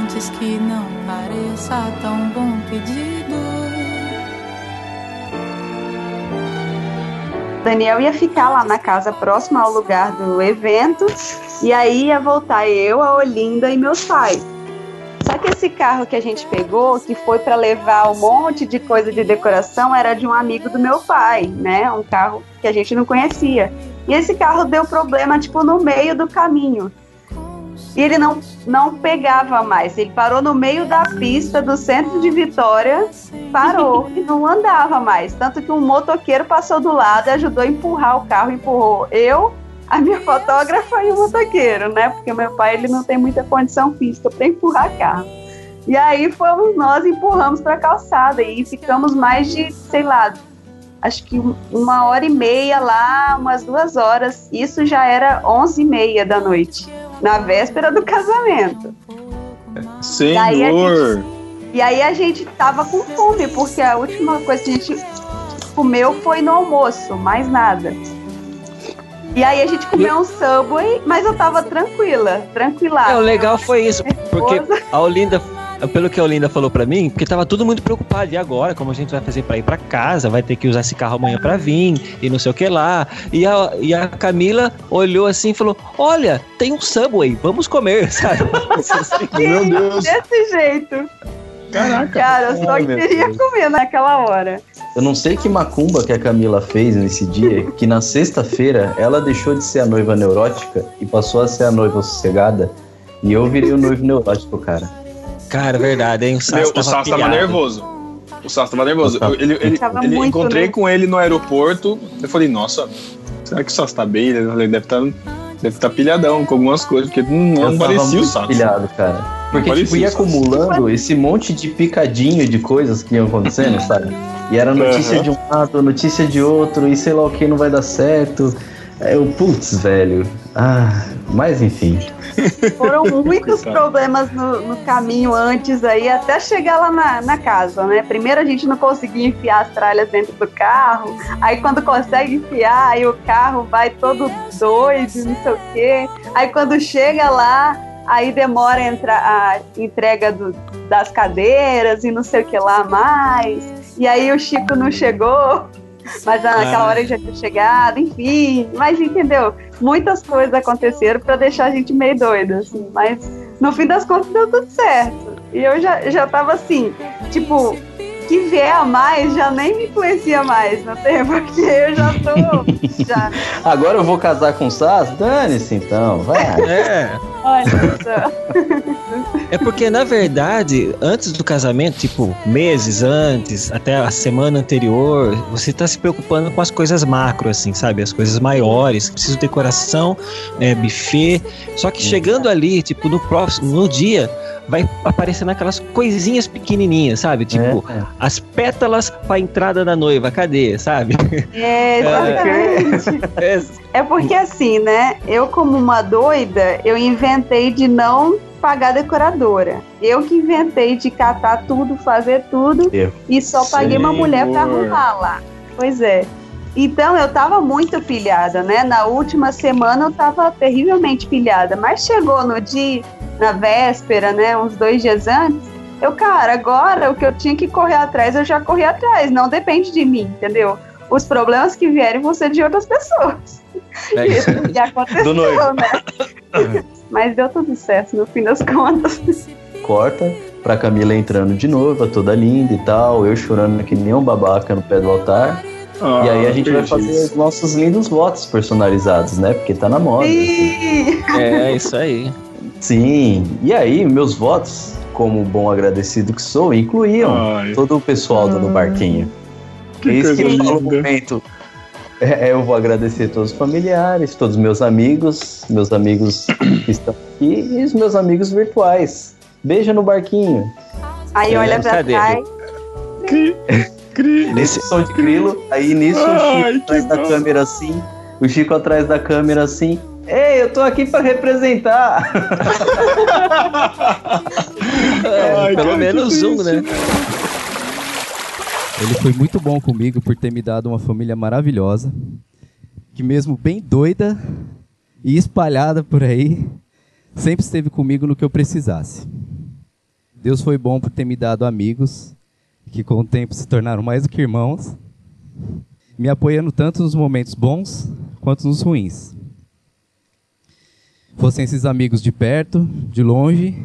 antes que não pareça tão bom pedido. Daniel ia ficar lá na casa próxima ao lugar do evento e aí ia voltar eu, a Olinda e meus pais. Só que esse carro que a gente pegou, que foi para levar um monte de coisa de decoração, era de um amigo do meu pai, né? Um carro que a gente não conhecia. E esse carro deu problema, tipo, no meio do caminho. E ele não, não pegava mais. Ele parou no meio da pista do centro de Vitória, parou e não andava mais. Tanto que um motoqueiro passou do lado e ajudou a empurrar o carro, empurrou eu a minha fotógrafa e o motoqueiro, né? Porque meu pai ele não tem muita condição física para empurrar carro. E aí fomos nós empurramos para a calçada e ficamos mais de, sei lá, acho que uma hora e meia lá, umas duas horas. Isso já era onze e meia da noite, na véspera do casamento. Senhor! E aí, gente, e aí a gente tava com fome, porque a última coisa que a gente comeu foi no almoço, mais nada. E aí a gente comeu um Subway, mas eu tava tranquila, tranquila. É, o legal foi isso, porque a Olinda, pelo que a Olinda falou para mim, porque tava tudo muito preocupado. E agora, como a gente vai fazer para ir para casa? Vai ter que usar esse carro amanhã para vir e não sei o que lá. E a, e a Camila olhou assim e falou: Olha, tem um Subway, vamos comer, sabe? Sim, Meu Deus. Desse jeito. Caraca. Cara, eu só queria comer naquela hora. Eu não sei que macumba que a Camila fez nesse dia, que na sexta-feira ela deixou de ser a noiva neurótica e passou a ser a noiva sossegada. E eu virei o noivo neurótico, cara. Cara, verdade, hein? O Sass, tava, o tava nervoso. O Sassi tava nervoso. Eu, ele, ele, ele encontrei com ele no aeroporto. Eu falei, nossa, será que o Sassi tá bem? Ele deve estar. Tá, deve estar tá pilhadão com algumas coisas, porque não, não parecia o Sassi. pilhado, cara. Porque, tipo, ia acumulando esse monte de picadinho de coisas que iam acontecendo, sabe? E era notícia uhum. de um lado, notícia de outro, e sei lá o que não vai dar certo. Eu, putz, velho. Ah, mas enfim. Foram muitos problemas no, no, caminho antes aí, até chegar lá na, na casa, né? Primeiro a gente não conseguia enfiar as tralhas dentro do carro, aí quando consegue enfiar, aí o carro vai todo doido, não sei o quê. Aí quando chega lá, aí demora a, a entrega do, das cadeiras e não sei o que lá mais. E aí o Chico não chegou. Mas naquela ah. hora ele já tinha chegado, enfim. Mas entendeu? Muitas coisas aconteceram para deixar a gente meio doida, assim. Mas no fim das contas deu tudo certo. E eu já, já tava assim, tipo, que vier a mais já nem me influencia mais, não tem? Porque eu já tô. já. Agora eu vou casar com o Sass? Dane-se então, vai. É. É porque, na verdade, antes do casamento, tipo, meses antes, até a semana anterior, você tá se preocupando com as coisas macro, assim, sabe? As coisas maiores, preciso de decoração, é, buffet. Só que chegando ali, tipo, no próximo, no dia, vai aparecendo aquelas coisinhas pequenininhas, sabe? Tipo, é, é. as pétalas pra entrada da noiva, cadê, sabe? É, exatamente. É, porque assim, né? Eu, como uma doida, eu inventei de não pagar decoradora. Eu que inventei de catar tudo, fazer tudo eu. e só paguei Senhor. uma mulher para arrumar lá. Pois é. Então eu tava muito pilhada, né? Na última semana eu tava terrivelmente pilhada, mas chegou no dia, na véspera, né? Uns dois dias antes, eu, cara, agora o que eu tinha que correr atrás, eu já corri atrás, não depende de mim, entendeu? Os problemas que vierem vão ser de outras pessoas. É. E, e aconteceu, né? Mas deu tudo certo no fim das contas. Corta pra Camila entrando de novo, toda linda e tal, eu chorando que nem um babaca no pé do altar. Ah, e aí a gente vai fazer isso. os nossos lindos votos personalizados, né? Porque tá na moda. Sim. É, isso aí. Sim. E aí, meus votos, como bom agradecido que sou, incluíam Ai. todo o pessoal do barquinho. Que é isso que no momento. É, eu vou agradecer todos os familiares, todos os meus amigos, meus amigos que estão aqui e os meus amigos virtuais. Beijo no barquinho. Aí olha pra trás. Nesse som de grilo, aí nisso Ai, o Chico atrás da câmera assim, o Chico atrás da câmera assim. Ei, eu tô aqui para representar. é, Ai, pelo menos um, né? Ele foi muito bom comigo por ter me dado uma família maravilhosa, que mesmo bem doida e espalhada por aí, sempre esteve comigo no que eu precisasse. Deus foi bom por ter me dado amigos que com o tempo se tornaram mais do que irmãos, me apoiando tanto nos momentos bons quanto nos ruins. Fossem esses amigos de perto, de longe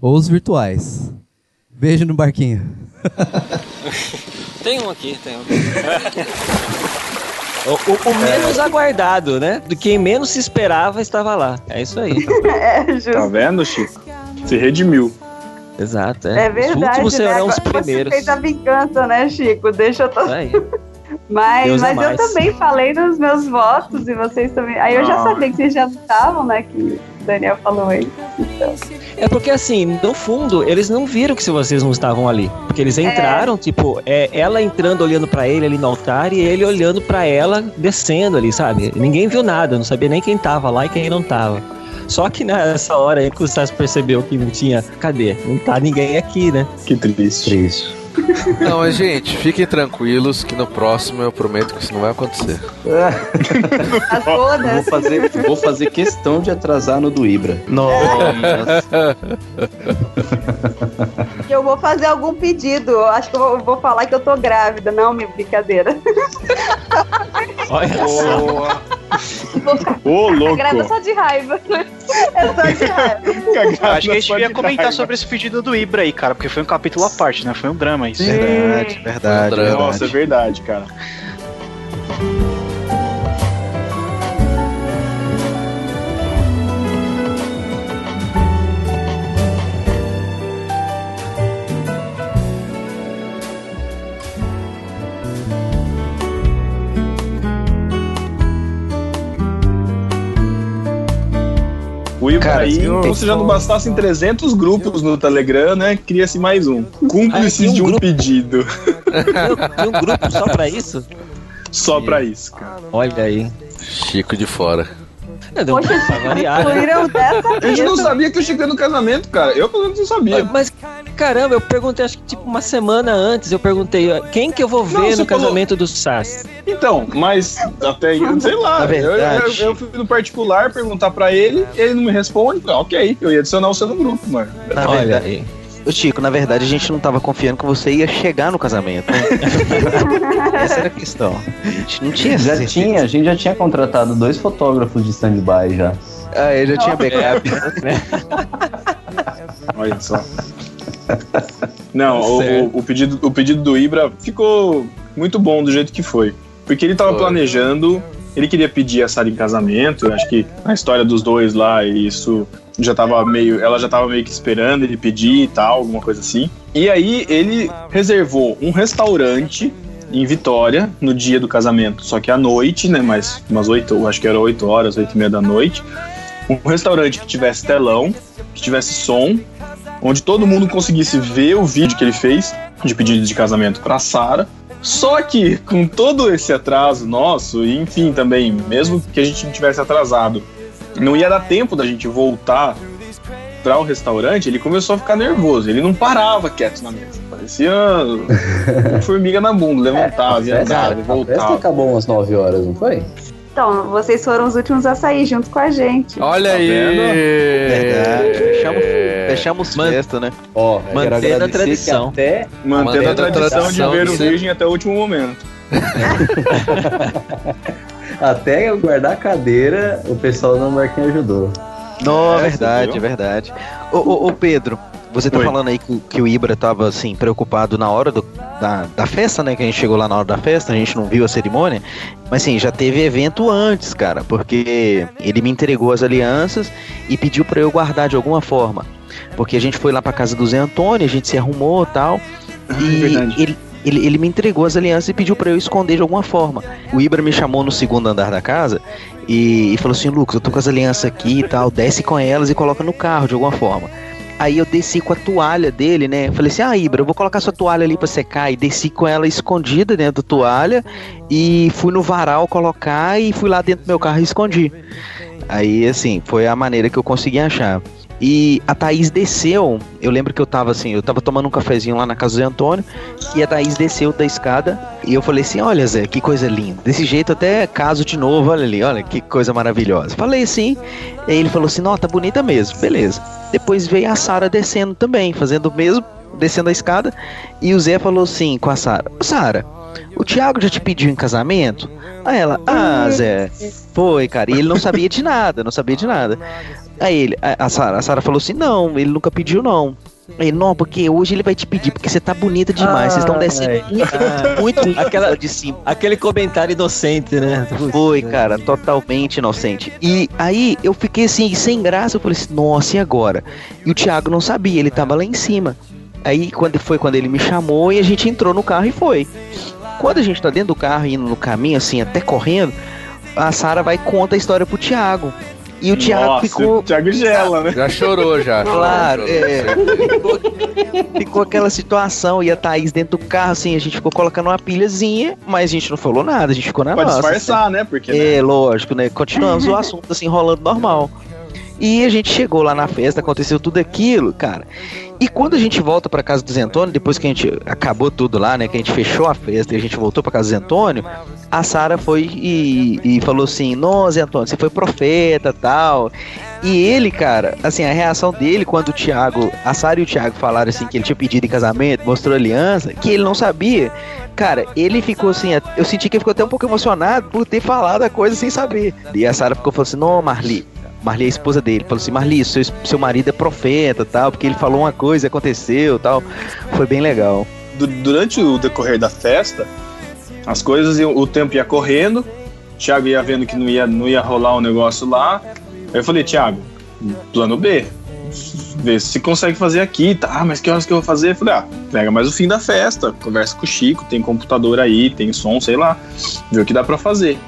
ou os virtuais. Beijo no barquinho. tem um aqui, tem um. O, o, o, menos aguardado, né? Do quem menos se esperava estava lá. É isso aí. é, justo. Tá vendo, Chico? Se redimiu. Exato, é. É verdade. Os últimos né? serão os primeiros. Você fez a vingança, né, Chico? Deixa eu. Tô... Aí. Mas, mas eu também falei nos meus votos e vocês também. Aí eu já sabia que vocês já estavam, né? Que Daniel falou isso. Então. É porque assim, no fundo, eles não viram que se vocês não estavam ali. Porque eles é. entraram, é. tipo, é, ela entrando olhando para ele ali no altar e ele olhando para ela descendo ali, sabe? Ninguém viu nada, não sabia nem quem tava lá e quem não tava. Só que nessa hora aí que o Stas percebeu que não tinha. Cadê? Não tá ninguém aqui, né? Que triste. Triste. Não, mas gente, fiquem tranquilos que no próximo eu prometo que isso não vai acontecer. vou fazer, vou fazer questão de atrasar no do Ibra. Nossa. eu vou fazer algum pedido. Acho que eu vou, vou falar que eu tô grávida. Não, minha brincadeira. Olha só. Ô, louco. Grávida só de raiva. É só de raiva. Acho que a gente devia comentar sobre esse pedido do Ibra aí, cara, porque foi um capítulo à parte, né? Foi um drama isso. Verdade, verdade. Nossa, é verdade, cara. Ibra aí, como se já não bastassem 300 grupos no Telegram, né? Cria-se mais um. Cúmplices ah, um de um grupo. pedido. Tem um grupo só pra isso? Só pra isso, cara. Olha aí. Chico de fora. É, Poxa, incluíram dessa A gente não sabia que o Chico ia no casamento, cara. Eu, pelo menos, não sabia. Mas, caramba, eu perguntei, acho que tipo uma semana antes, eu perguntei quem que eu vou ver não, no falou... casamento do Sass. Então, mas até aí, sei lá. Eu, eu, eu, fui no particular perguntar pra ele, ele não me responde. Ah, ok, eu ia adicionar você no grupo, mano. Na Olha verdade. aí. Ô Chico, na verdade a gente não tava confiando que você ia chegar no casamento. Né? Essa era a questão. A gente não tinha Já tinha, a gente já tinha contratado dois fotógrafos de stand-by já. Ah, eu já tinha backup. né? Olha só. Não, o, o, pedido, o pedido do Ibra ficou muito bom do jeito que foi. Porque ele tava foi. planejando, ele queria pedir a Sara em casamento, acho que a história dos dois lá, isso já tava meio, ela já tava meio que esperando ele pedir e tal, alguma coisa assim. E aí ele reservou um restaurante em Vitória no dia do casamento, só que à noite, né, mais umas oito, acho que era oito horas, oito e meia da noite. Um restaurante que tivesse telão, que tivesse som, onde todo mundo conseguisse ver o vídeo que ele fez de pedido de casamento para Sara. Só que com todo esse atraso nosso, e enfim também, mesmo que a gente não tivesse atrasado, não ia dar tempo da gente voltar para o restaurante, ele começou a ficar nervoso. Ele não parava quieto na mesa. Parecia formiga na bunda, levantava, é, andava, voltava. A festa acabou umas 9 horas, não foi? Então, vocês foram os últimos a sair junto com a gente. Olha tá aí! Verdade. Fechamos, fechamos Man festa, né? Ó, mantendo a tradição. Até... Mantendo, a tradição, tradição de ver o virgem até o último momento. Até eu guardar a cadeira, o pessoal do Marquinhos ajudou. Não, é, verdade, é verdade. Ô, ô, ô, Pedro, você tá Oi. falando aí que, que, o Ibra tava, assim, preocupado na hora do, da, da festa, né? Que a gente chegou lá na hora da festa, a gente não viu a cerimônia. Mas, assim, já teve evento antes, cara, porque ele me entregou as alianças e pediu para eu guardar de alguma forma. Porque a gente foi lá pra casa do Zé Antônio, a gente se arrumou tal, ah, e verdade. ele ele, ele me entregou as alianças e pediu para eu esconder de alguma forma. O Ibra me chamou no segundo andar da casa e, e falou assim: Lucas, eu tô com as alianças aqui e tal, desce com elas e coloca no carro de alguma forma. Aí eu desci com a toalha dele, né? Falei assim: Ah, Ibra, eu vou colocar sua toalha ali pra secar. E desci com ela escondida dentro da toalha. E fui no varal colocar e fui lá dentro do meu carro e escondi. Aí, assim, foi a maneira que eu consegui achar. E a Thaís desceu. Eu lembro que eu tava assim, eu tava tomando um cafezinho lá na casa do Zé Antônio. E a Thaís desceu da escada. E eu falei assim: Olha, Zé, que coisa linda. Desse jeito até caso de novo, olha ali, olha que coisa maravilhosa. Falei assim. E ele falou assim: Não, tá bonita mesmo. Beleza. Depois veio a Sara descendo também, fazendo o mesmo, descendo a escada. E o Zé falou assim com a Sara: Sara, o Thiago já te pediu em casamento? Aí ela, ah, Zé, foi, cara. E ele não sabia de nada, não sabia de nada. Aí ele, a, Sara, a Sara falou assim: "Não, ele nunca pediu não". Ele, não, porque hoje ele vai te pedir, porque você tá bonita demais. Vocês estão descendo muito, muito aquela, de cima. Aquele comentário inocente, né? Foi, cara, totalmente inocente. E aí eu fiquei assim, sem graça. Eu falei assim, nossa, e agora? E o Thiago não sabia, ele tava lá em cima. Aí quando foi quando ele me chamou e a gente entrou no carro e foi. Quando a gente tá dentro do carro, indo no caminho, assim, até correndo, a Sara vai conta a história pro Thiago. E o Thiago Nossa, ficou. O Thiago gela, né? Já chorou, já. Claro, é. Ficou, ficou, aquela situação e a Thaís dentro do carro, assim, a gente ficou colocando uma pilhazinha, mas a gente não falou nada, a gente ficou na Pode nossa. Pode disfarçar, assim. né? Porque, é, né? lógico, né? Continuamos o assunto, assim, rolando normal. E a gente chegou lá na festa, aconteceu tudo aquilo, cara. E quando a gente volta para casa do Zé Antônio, depois que a gente acabou tudo lá, né, que a gente fechou a festa e a gente voltou para casa do Zé Antônio, a Sara foi e, e, falou assim: "Nossa, Zé Antônio, você foi profeta, tal". E ele, cara, assim, a reação dele quando o Thiago, a Sara e o Thiago falaram assim que ele tinha pedido em casamento, mostrou aliança, que ele não sabia. Cara, ele ficou assim, eu senti que ele ficou até um pouco emocionado por ter falado a coisa sem saber. E a Sara ficou falando assim: "Não, Marli, Marli, a esposa dele, falou assim: Marli, seu, seu marido é profeta, tal, porque ele falou uma coisa aconteceu, tal. Foi bem legal. Durante o decorrer da festa, as coisas, o tempo ia correndo, Thiago ia vendo que não ia, não ia rolar um negócio lá. Aí eu falei: Thiago, plano B, vê se consegue fazer aqui, tá? Mas que horas que eu vou fazer? Eu falei: ah, pega mais o fim da festa, conversa com o Chico, tem computador aí, tem som, sei lá, vê o que dá para fazer.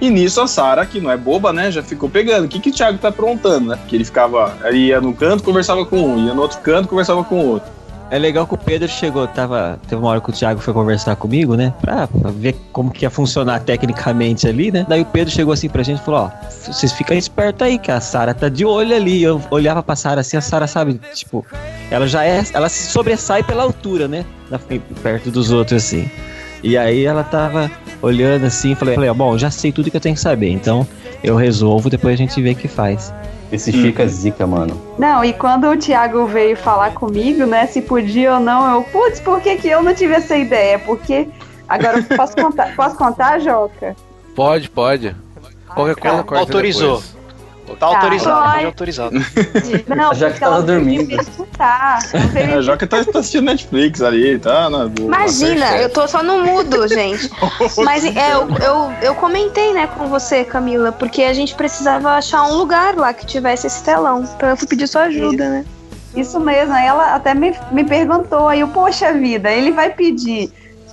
E nisso a Sara, que não é boba, né, já ficou pegando. O que, que o Thiago tá aprontando, né? Porque ele ficava, ele ia no canto, conversava com um, ia no outro canto, conversava com o outro. É legal que o Pedro chegou, tava, teve uma hora que o Thiago foi conversar comigo, né? Pra, pra, ver como que ia funcionar tecnicamente ali, né? Daí o Pedro chegou assim pra gente e falou, ó, vocês ficam espertos aí, que a Sara tá de olho ali. Eu olhava pra Sara assim, a Sara sabe, tipo, ela já é, ela se sobressai pela altura, né? Na, perto dos outros, assim. E aí ela tava olhando assim, falei, falei, bom, já sei tudo que eu tenho que saber, então eu resolvo, depois a gente vê o que faz. Esse Chica é zica, mano. Não, e quando o Thiago veio falar comigo, né, se podia ou não, eu, putz, por que, que eu não tive essa ideia? Porque. Agora, posso contar, posso contar, Joca? Pode, pode. Qualquer coisa, ah, Autorizou. Depois. Tá autorizado, tá autorizado. Não, já que tava dormindo. Tá. A Joca tá, tá assistindo Netflix ali, tá? Na, Imagina, eu tô só no mudo, gente. Mas é, eu, eu, eu comentei, né, com você, Camila, porque a gente precisava achar um lugar lá que tivesse esse telão. Então eu fui pedir sua ajuda, Isso. né? Isso mesmo, aí ela até me, me perguntou, aí poxa vida, ele vai pedir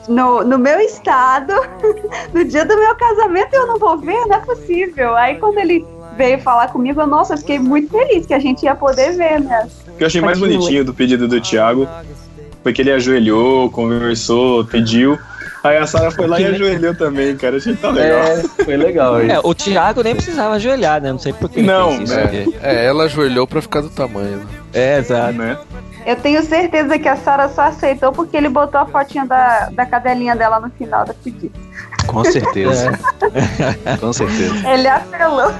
no, no meu estado, no dia do meu casamento eu não vou ver, não é possível. Aí quando ele veio falar comigo, eu, nossa, eu fiquei muito feliz que a gente ia poder ver, né? O que eu achei mais bonitinho do pedido do Thiago foi que ele ajoelhou, conversou, pediu. Aí a Sara foi lá e ajoelhou também, cara. Achei tão legal. É, foi legal isso. É, o Thiago nem precisava ajoelhar, né? Não sei por que. Não, isso, é, é, ela ajoelhou pra ficar do tamanho. É, exato. Né? Eu tenho certeza que a Sara só aceitou porque ele botou a fotinha da, da cadelinha dela no final da pedida. Com certeza. É. Com certeza. Ele apelou.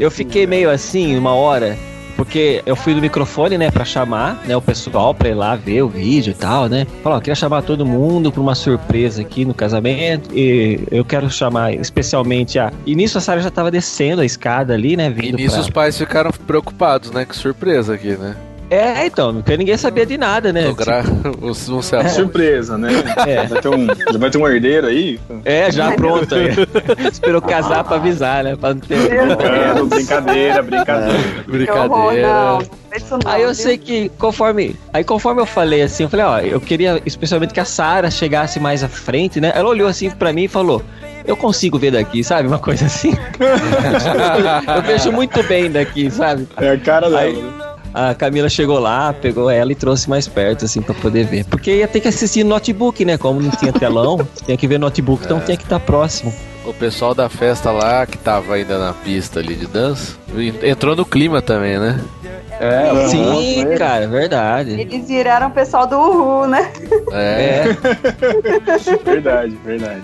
Eu fiquei meio assim, uma hora, porque eu fui do microfone, né, para chamar, né, o pessoal para ir lá ver o vídeo e tal, né? Falou, queria chamar todo mundo para uma surpresa aqui no casamento e eu quero chamar especialmente a. E nisso a Sara já tava descendo a escada ali, né, vindo E nisso pra... os pais ficaram preocupados, né, que surpresa aqui, né? É, então, porque ninguém sabia de nada, né? Gra... Tipo... É. Surpresa, né? É. Vai ter um, já vai ter um herdeiro aí? É, já pronto. Esperou casar pra avisar, né? Pra não ter. É, brincadeira, brincadeira. Brincadeira. Aí eu sei que conforme. Aí conforme eu falei assim, eu falei, ó, eu queria especialmente que a Sara chegasse mais à frente, né? Ela olhou assim pra mim e falou: eu consigo ver daqui, sabe? Uma coisa assim. eu vejo muito bem daqui, sabe? É a cara dela. Aí, né? A Camila chegou lá, pegou ela e trouxe mais perto, assim, pra poder ver. Porque ia ter que assistir notebook, né? Como não tinha telão, tinha que ver notebook, então é. então tinha que estar tá próximo. O pessoal da festa lá, que tava ainda na pista ali de dança, entrou no clima também, né? É, uhum. sim, cara, é verdade. Eles viraram o pessoal do Uhul, né? É. é. verdade, verdade.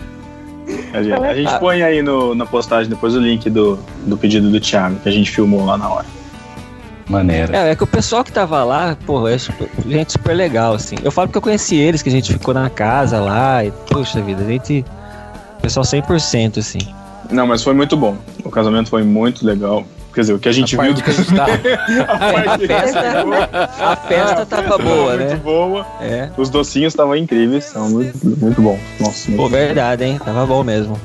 A gente, a gente põe aí no, na postagem depois o link do, do pedido do Thiago, que a gente filmou lá na hora maneira. É, é que o pessoal que tava lá, pô, é super, gente super legal, assim. Eu falo porque eu conheci eles, que a gente ficou na casa lá, e, puxa vida, a gente. Pessoal 100%, assim. Não, mas foi muito bom. O casamento foi muito legal. Quer dizer, o que a gente a viu do que a gente tá. a, a, festa, a festa tava boa, né? Muito boa. É. Os docinhos estavam incríveis, estavam muito, muito bons. Nossa, muito Pô, verdade, hein? Tava bom mesmo.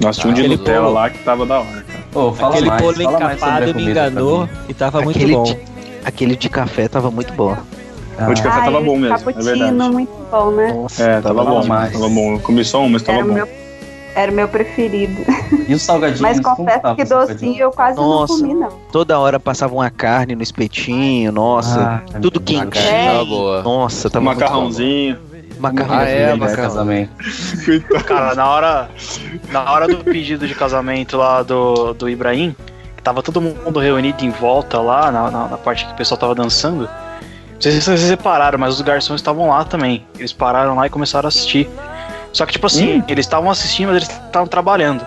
Nós tinha um de Nutella lá que tava da hora, cara. Oh, aquele mais, bolo encapado me enganou e tava aquele muito bom. De, aquele de café tava muito bom. Ah. O de café tava bom mesmo, é verdade. muito bom, né? Nossa, é, tava, tava bom, mais. tava bom. Eu comi só um, mas tava era bom. Meu, era o meu preferido. E o salgadinho? Mas confesso que docinho eu quase nossa, não comi, não. Toda hora passava uma carne no espetinho, nossa. Ah, tudo quentinho. É. Boa. Nossa, tava Macarrãozinho. Macarrão. Ah, é, macarrão. casamento. Cara, na hora, na hora do pedido de casamento lá do, do Ibrahim, que tava todo mundo reunido em volta lá, na, na, na parte que o pessoal tava dançando. Não sei se vocês repararam, mas os garçons estavam lá também. Eles pararam lá e começaram a assistir. Só que, tipo assim, hum. eles estavam assistindo, mas eles estavam trabalhando.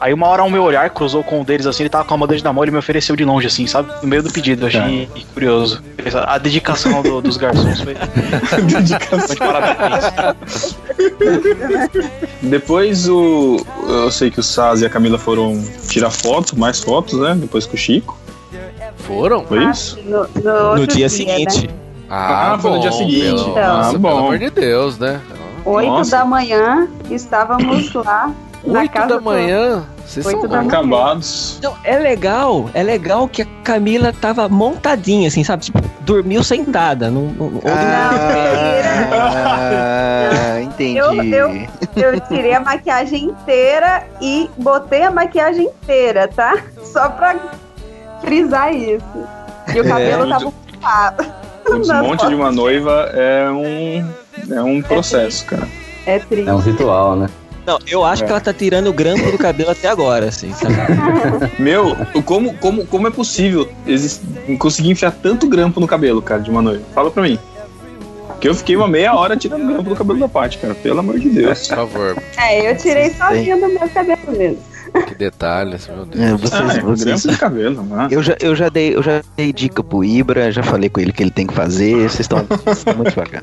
Aí uma hora o meu olhar cruzou com um deles assim, ele tava com a bandeja na mão, ele me ofereceu de longe, assim, sabe? No meio do pedido, eu achei tá. curioso. A dedicação do, dos garçons foi. dedicação. parabéns. Depois o. Eu sei que o Saz e a Camila foram tirar fotos, mais fotos, né? Depois com o Chico. Foram? Foi isso? No, no, no dia, dia, seguinte. Né? Ah, ah foi no dia seguinte. Pelo, então, nossa, bom. pelo amor de Deus, né? Oito da manhã, estávamos lá 8 da manhã? Vocês são acabados. Não, é legal, é legal que a Camila tava montadinha, assim, sabe? Tipo, dormiu sentada. Num, num, ah, ah, entendi. Eu, eu, eu tirei a maquiagem inteira e botei a maquiagem inteira, tá? Só pra frisar isso. E o cabelo é, tava ocupado. O desmonte de uma noiva é um, é um processo, cara. É triste. É um ritual, né? Não, eu acho é. que ela tá tirando o grampo do cabelo até agora, assim, sabe? Meu, como, como, como é possível conseguir enfiar tanto grampo no cabelo, cara, de uma noiva? Fala pra mim. Porque eu fiquei uma meia hora tirando grampo do cabelo da parte, cara. Pelo amor de Deus. Por favor. É, eu tirei sozinha do meu cabelo mesmo. Que detalhes, meu Deus. É, vocês, ah, é, vocês... cabelo, mano. Eu já, eu, já dei, eu já dei dica pro Ibra, já falei com ele que ele tem que fazer, vocês estão muito devagar.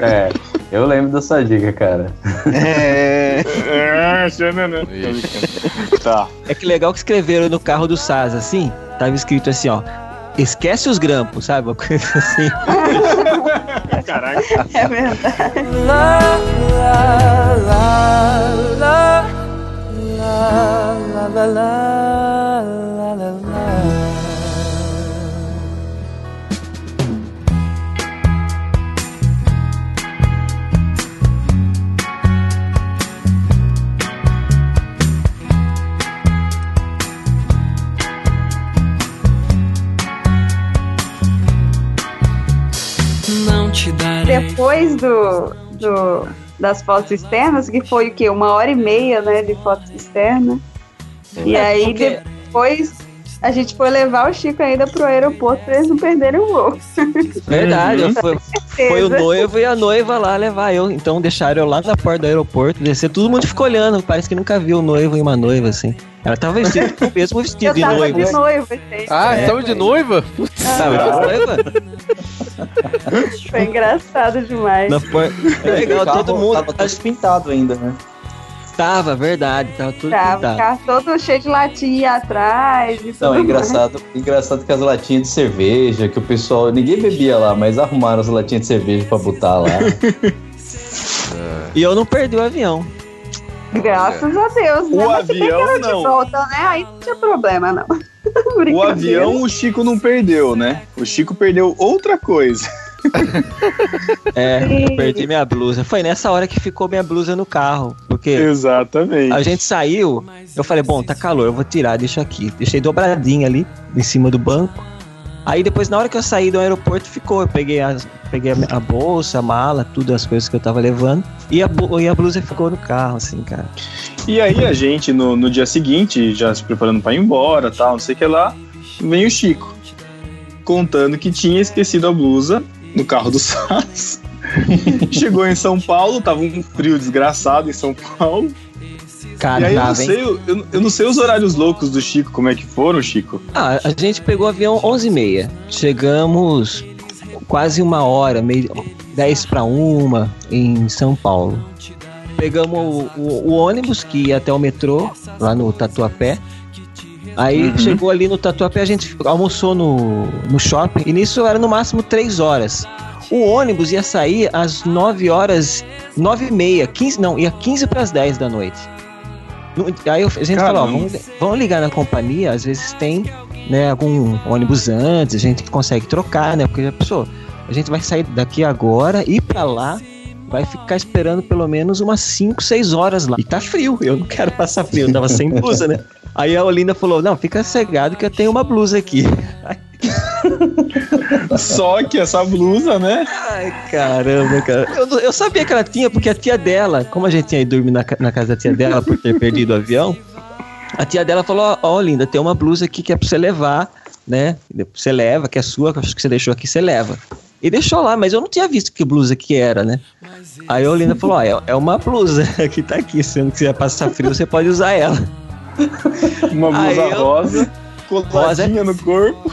É, eu lembro dessa dica, cara. É. é, não, não. Tá. É que legal que escreveram no carro do Saz, assim, tava escrito assim, ó. Esquece os grampos, sabe? Uma coisa assim. Caraca. É verdade. La, la, la, la la la la la la la Depois do, do das fotos externas, que foi o quê? Uma hora e meia, né, de fotos externas. E é, aí porque... depois a gente foi levar o Chico ainda pro aeroporto pra eles não perderem o voo. Verdade, foi, foi, o noivo e a noiva lá levar eu. Então deixaram eu lá na porta do aeroporto, descer, todo mundo ficou olhando, parece que nunca viu o noivo e uma noiva, assim. Ela tava vestida com o mesmo vestido de noiva. De noiva ah, é. tava de noiva? Putz, tava de noiva? Foi engraçado demais. Não, foi... É legal, todo mundo. Tava todo pintado ainda, né? Tava, verdade, tava tudo tava, pintado. Tava todo cheio de latinha atrás. Não, é engraçado, engraçado que as latinhas de cerveja, que o pessoal, ninguém bebia lá, mas arrumaram as latinhas de cerveja pra botar lá. e eu não perdi o avião. Graças a Deus, né? O mas avião não. De volta, né? Aí não tinha problema, não. o avião o Chico não perdeu, né? O Chico perdeu outra coisa. é, perdi minha blusa. Foi nessa hora que ficou minha blusa no carro. Porque Exatamente. a gente saiu, eu falei, bom, tá calor, eu vou tirar, deixa aqui. Deixei dobradinha ali, em cima do banco. Aí depois, na hora que eu saí do aeroporto, ficou. Eu peguei a, peguei a, bolsa, a mala, tudo, as coisas que eu tava levando. E a, e a blusa ficou no carro, assim, cara. E aí a gente, no, no dia seguinte, já se preparando para ir embora tal, não sei o que lá, vem o Chico. Contando que tinha esquecido a blusa no carro do Sass. Chegou em São Paulo, tava um frio desgraçado em São Paulo. Cara, e aí eu, não sei, eu, eu, não sei os horários loucos do Chico, como é que foram, Chico? Ah, a gente pegou o avião 11h30. Chegamos quase uma hora, meio, 10 para uma em São Paulo. Pegamos o, o, o, ônibus que ia até o metrô, lá no Tatuapé. Aí uhum. chegou ali no Tatuapé, a gente almoçou no, no shopping, e nisso era no máximo 3 horas. O ônibus ia sair às 9 horas, 9 e meia, 15, não, ia 15 para as 10 da noite. Aí a gente Caramba. falou, ó, vamos, vamos ligar na companhia, às vezes tem né, algum ônibus antes, a gente consegue trocar, né? Porque a pessoa, a gente vai sair daqui agora e para lá vai ficar esperando pelo menos umas 5, 6 horas lá. E tá frio, eu não quero passar frio, eu tava sem blusa, né? Aí a Olinda falou: Não, fica cegado que eu tenho uma blusa aqui. Só que essa blusa, né? Ai, caramba, cara. Eu, eu, sabia que ela tinha, porque a tia dela, como a gente tinha ido dormir na, na casa da tia dela por ter perdido o avião, a tia dela falou: Ó, oh, linda, tem uma blusa aqui que é pra você levar, né? Você leva, que é sua, que acho que você deixou aqui, você leva. E deixou lá, mas eu não tinha visto que blusa que era, né? Aí a Olinda falou: Ó, é, é uma blusa que tá aqui, se você não quiser passar frio, você pode usar ela. Uma blusa eu... rosa, coladinha rosa... no corpo.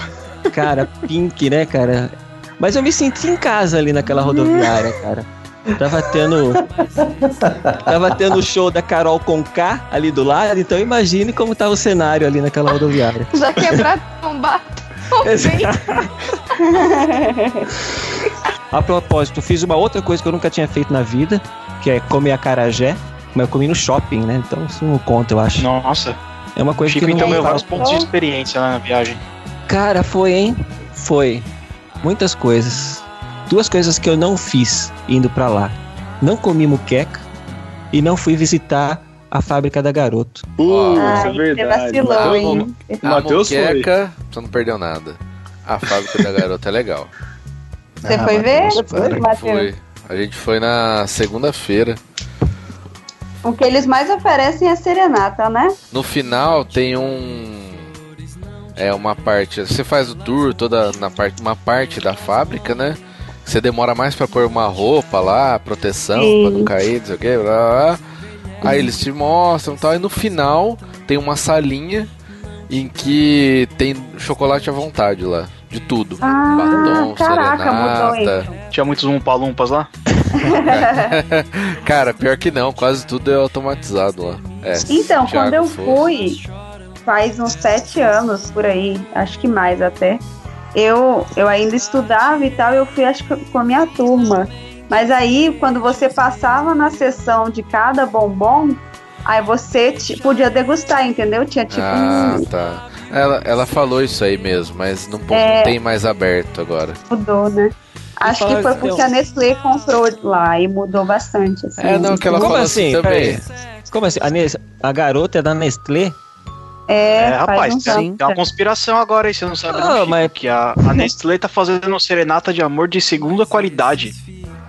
Cara, pink, né, cara? Mas eu me senti em casa ali naquela rodoviária, cara. Tava tendo. tava tendo o show da Carol com K ali do lado, então imagine como tava o cenário ali naquela rodoviária. Já quebrado tombar. A propósito, fiz uma outra coisa que eu nunca tinha feito na vida, que é comer acarajé. Mas eu comi no shopping, né? Então isso não conta, eu acho. Nossa. É uma coisa Chico, que não então, meu, vários pontos de experiência lá na viagem. Cara, foi, hein? Foi. Muitas coisas. Duas coisas que eu não fiz indo para lá. Não comi muqueca e não fui visitar a fábrica da Garoto. Uh, isso é verdade. Vacilou, hein? A Matheus moqueca, você não perdeu nada. A fábrica da Garoto é legal. Você ah, foi ver? Foi, foi. A gente foi na segunda-feira. O que eles mais oferecem é serenata, né? No final tem um é uma parte, você faz o tour toda na parte, uma parte da fábrica, né? Você demora mais para pôr uma roupa lá, proteção para não cair, não sei o que, blá, blá. Aí eles te mostram, tal, e no final tem uma salinha em que tem chocolate à vontade lá. De tudo. Ah, Batom, caraca, serenata. Tinha muitos umpalumpas lá? Cara, pior que não, quase tudo é automatizado lá. É, então, quando eu fui, faz uns sete anos por aí, acho que mais até. Eu, eu ainda estudava e tal, eu fui acho que com a minha turma. Mas aí, quando você passava na sessão de cada bombom, aí você podia degustar, entendeu? Tinha tipo. Ah, um... tá. Ela, ela falou isso aí mesmo, mas não, é... não tem mais aberto agora. Mudou, né? Acho que foi porque a Nestlé comprou lá e mudou bastante. Assim. É, não, que ela Como falou assim, assim também. Como assim? A, a garota é da Nestlé? É, é rapaz, tem, tem, uma conspiração agora aí, você não sabe não, mas... que a, a Nestlé tá fazendo uma serenata de amor de segunda qualidade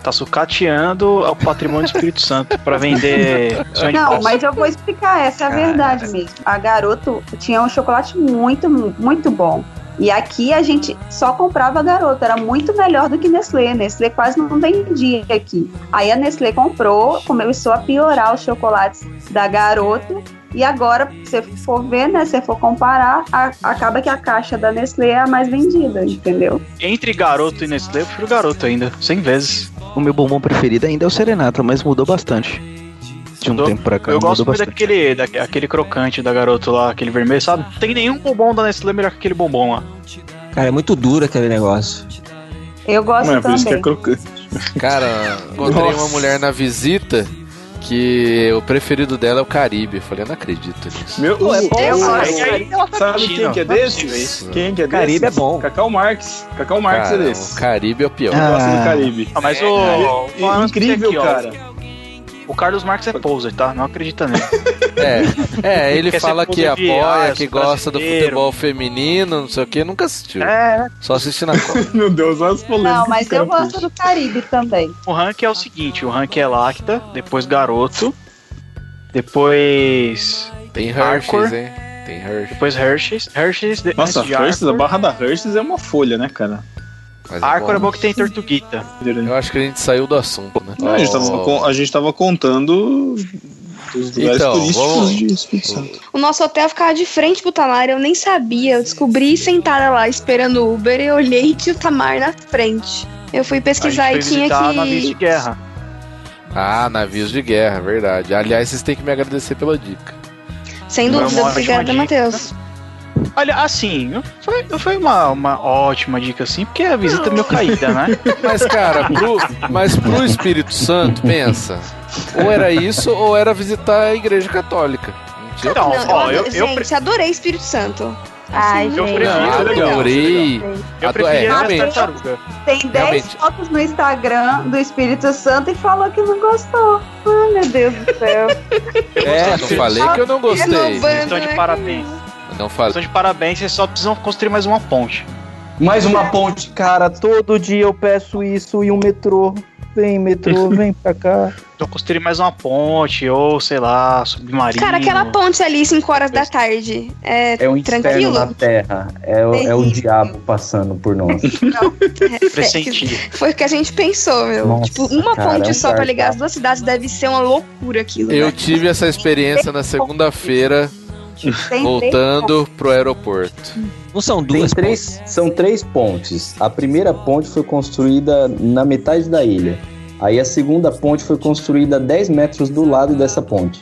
tá sucateando o patrimônio do Espírito Santo para vender. Não, mas eu vou explicar, essa é a verdade mesmo. A garoto tinha um chocolate muito, muito bom. E aqui a gente só comprava garoto, era muito melhor do que Nestlé. Nestlé quase não vendia aqui. Aí a Nestlé comprou, começou a piorar os chocolates da garoto e agora, se for ver, né, se for comparar, a, acaba que a caixa da Nestlé é a mais vendida, entendeu? Entre garoto e Nestlé, eu prefiro garoto ainda, 100 vezes. O meu bombom preferido ainda é o Serenata, mas mudou bastante. De um mudou. tempo pra cá. Eu gosto muito daquele, daquele crocante da garoto lá, aquele vermelho, sabe? Não tem nenhum bombom da Nestlé melhor que aquele bombom lá. Cara, é muito duro aquele negócio. Eu gosto Não, é também. Por isso que é crocante. Cara, encontrei Nossa. uma mulher na visita que o preferido dela é o Caribe. Eu falei, eu não acredito nisso. Meu, Pô, é bom, eu gosto. Sabe quem que é desse? Quem que é Caribe desse? é bom. Cacau Marx. Cacau Marx é é desse. O Caribe é o pior. Ah. Eu gosto do Caribe. Ah, mas o... É, é, incrível, aqui, cara. O Carlos Marx é poser, tá? Não acredita nele. É, é ele fala que apoia, que gosta do futebol feminino, não sei o que, nunca assistiu. É. Só assiste na Copa. Meu Deus, olha as polêmicas. Não, mas eu gosto do Caribe também. O rank é o seguinte: o rank é Lacta, depois Garoto, depois. Tem Hershey's, hein? Tem Hershey's. Depois Hershey's. Hershey's de, Nossa, Hershey's, a barra da Hershey's é uma folha, né, cara? Mas Arcor é bom que tem tortuguita. Eu acho que a gente saiu do assunto, né? Não, a, gente tava, a gente tava contando dos lugares então, turísticos vamos... de Espírito Santo. O nosso hotel ficava de frente pro Tamar, eu nem sabia. Eu descobri sentada lá esperando o Uber e olhei e tinha o Tamar na frente. Eu fui pesquisar e tinha que. navios de guerra. Ah, navios de guerra, verdade. Aliás, vocês têm que me agradecer pela dica. Sem dúvida, obrigada, Matheus. Olha, assim, foi, foi uma, uma ótima dica, assim, porque a visita é meio caída, né? Mas, cara, pro, mas pro Espírito Santo, pensa. Ou era isso, ou era visitar a igreja católica. Então, não, ó, eu, eu, gente, eu... adorei Espírito Santo. Ai, assim, eu prefiro, não, adorei. Eu preferi é, realmente. Tem 10 fotos no Instagram do Espírito Santo e falou que não gostou. Ai, meu Deus do céu. É, não falei que eu não gostei. Estão de parabéns. Não fala. Estão de parabéns, vocês só precisam construir mais uma ponte. Mais uma ponte, cara. Todo dia eu peço isso e um metrô. Vem, metrô, vem pra cá. Então construir mais uma ponte, ou sei lá, submarino. Cara, aquela ponte ali, 5 horas da tarde. É, é um tranquilo? na terra. É, o, é o diabo passando por nós. Não, é, foi o que a gente pensou, meu. Nossa, tipo, uma cara, ponte é um só pra ligar as duas cidades deve ser uma loucura aquilo. Eu né? tive essa experiência na segunda-feira voltando pro aeroporto. Não são duas Tem três, pontes. São três pontes. A primeira ponte foi construída na metade da ilha. Aí a segunda ponte foi construída a 10 metros do lado dessa ponte.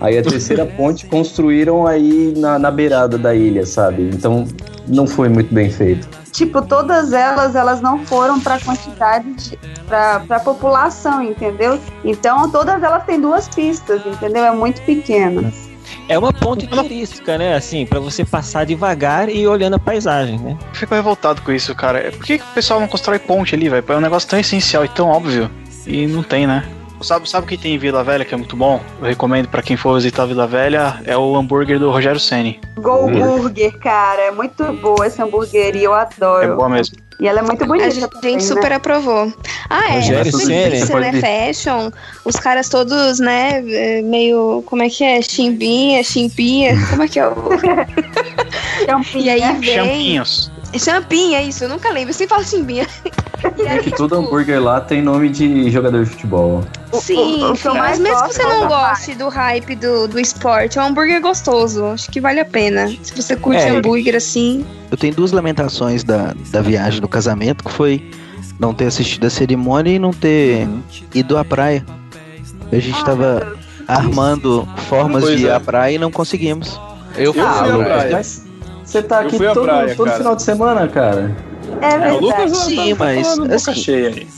Aí a terceira ponte construíram aí na, na beirada da ilha, sabe? Então não foi muito bem feito. Tipo, todas elas, elas não foram para quantidade, para a população, entendeu? Então todas elas têm duas pistas, entendeu? É muito pequena. É uma ponte turística, né? Assim, para você passar devagar e olhando a paisagem, né? Eu fico revoltado com isso, cara. Por que, que o pessoal não constrói ponte ali, velho? É um negócio tão essencial e tão óbvio. E não tem, né? Sabe, sabe o que tem em Vila Velha que é muito bom? Eu recomendo para quem for visitar Vila Velha, é o hambúrguer do Rogério Ceni. Go Burger, cara, é muito boa essa hamburgueria, eu adoro. É boa mesmo. E ela é muito bonita. A gente, também, super né? aprovou. Ah, é. Rogério Ceni. é Fashion, os caras todos, né, meio, como é que é? Chimbinha, chimpinha, como é que é o... E aí vem... Champinhos. Champinha, isso, eu nunca lembro, eu sempre falo chimbinha. É que todo hambúrguer lá tem nome de jogador de futebol. Sim, o, o, o mas mesmo que você não goste do hype do, do esporte, é um hambúrguer gostoso. Acho que vale a pena. Se você curte é, hambúrguer assim. Eu tenho duas lamentações da, da viagem do casamento, que foi não ter assistido a cerimônia e não ter uhum. ido à praia. A gente estava ah, armando formas pois de ir é. à praia e não conseguimos. Eu fui ah, à praia. Você tá aqui todo, praia, todo final de semana, cara. É verdade. É, o Lucas Sim, mas assim, cheia aí.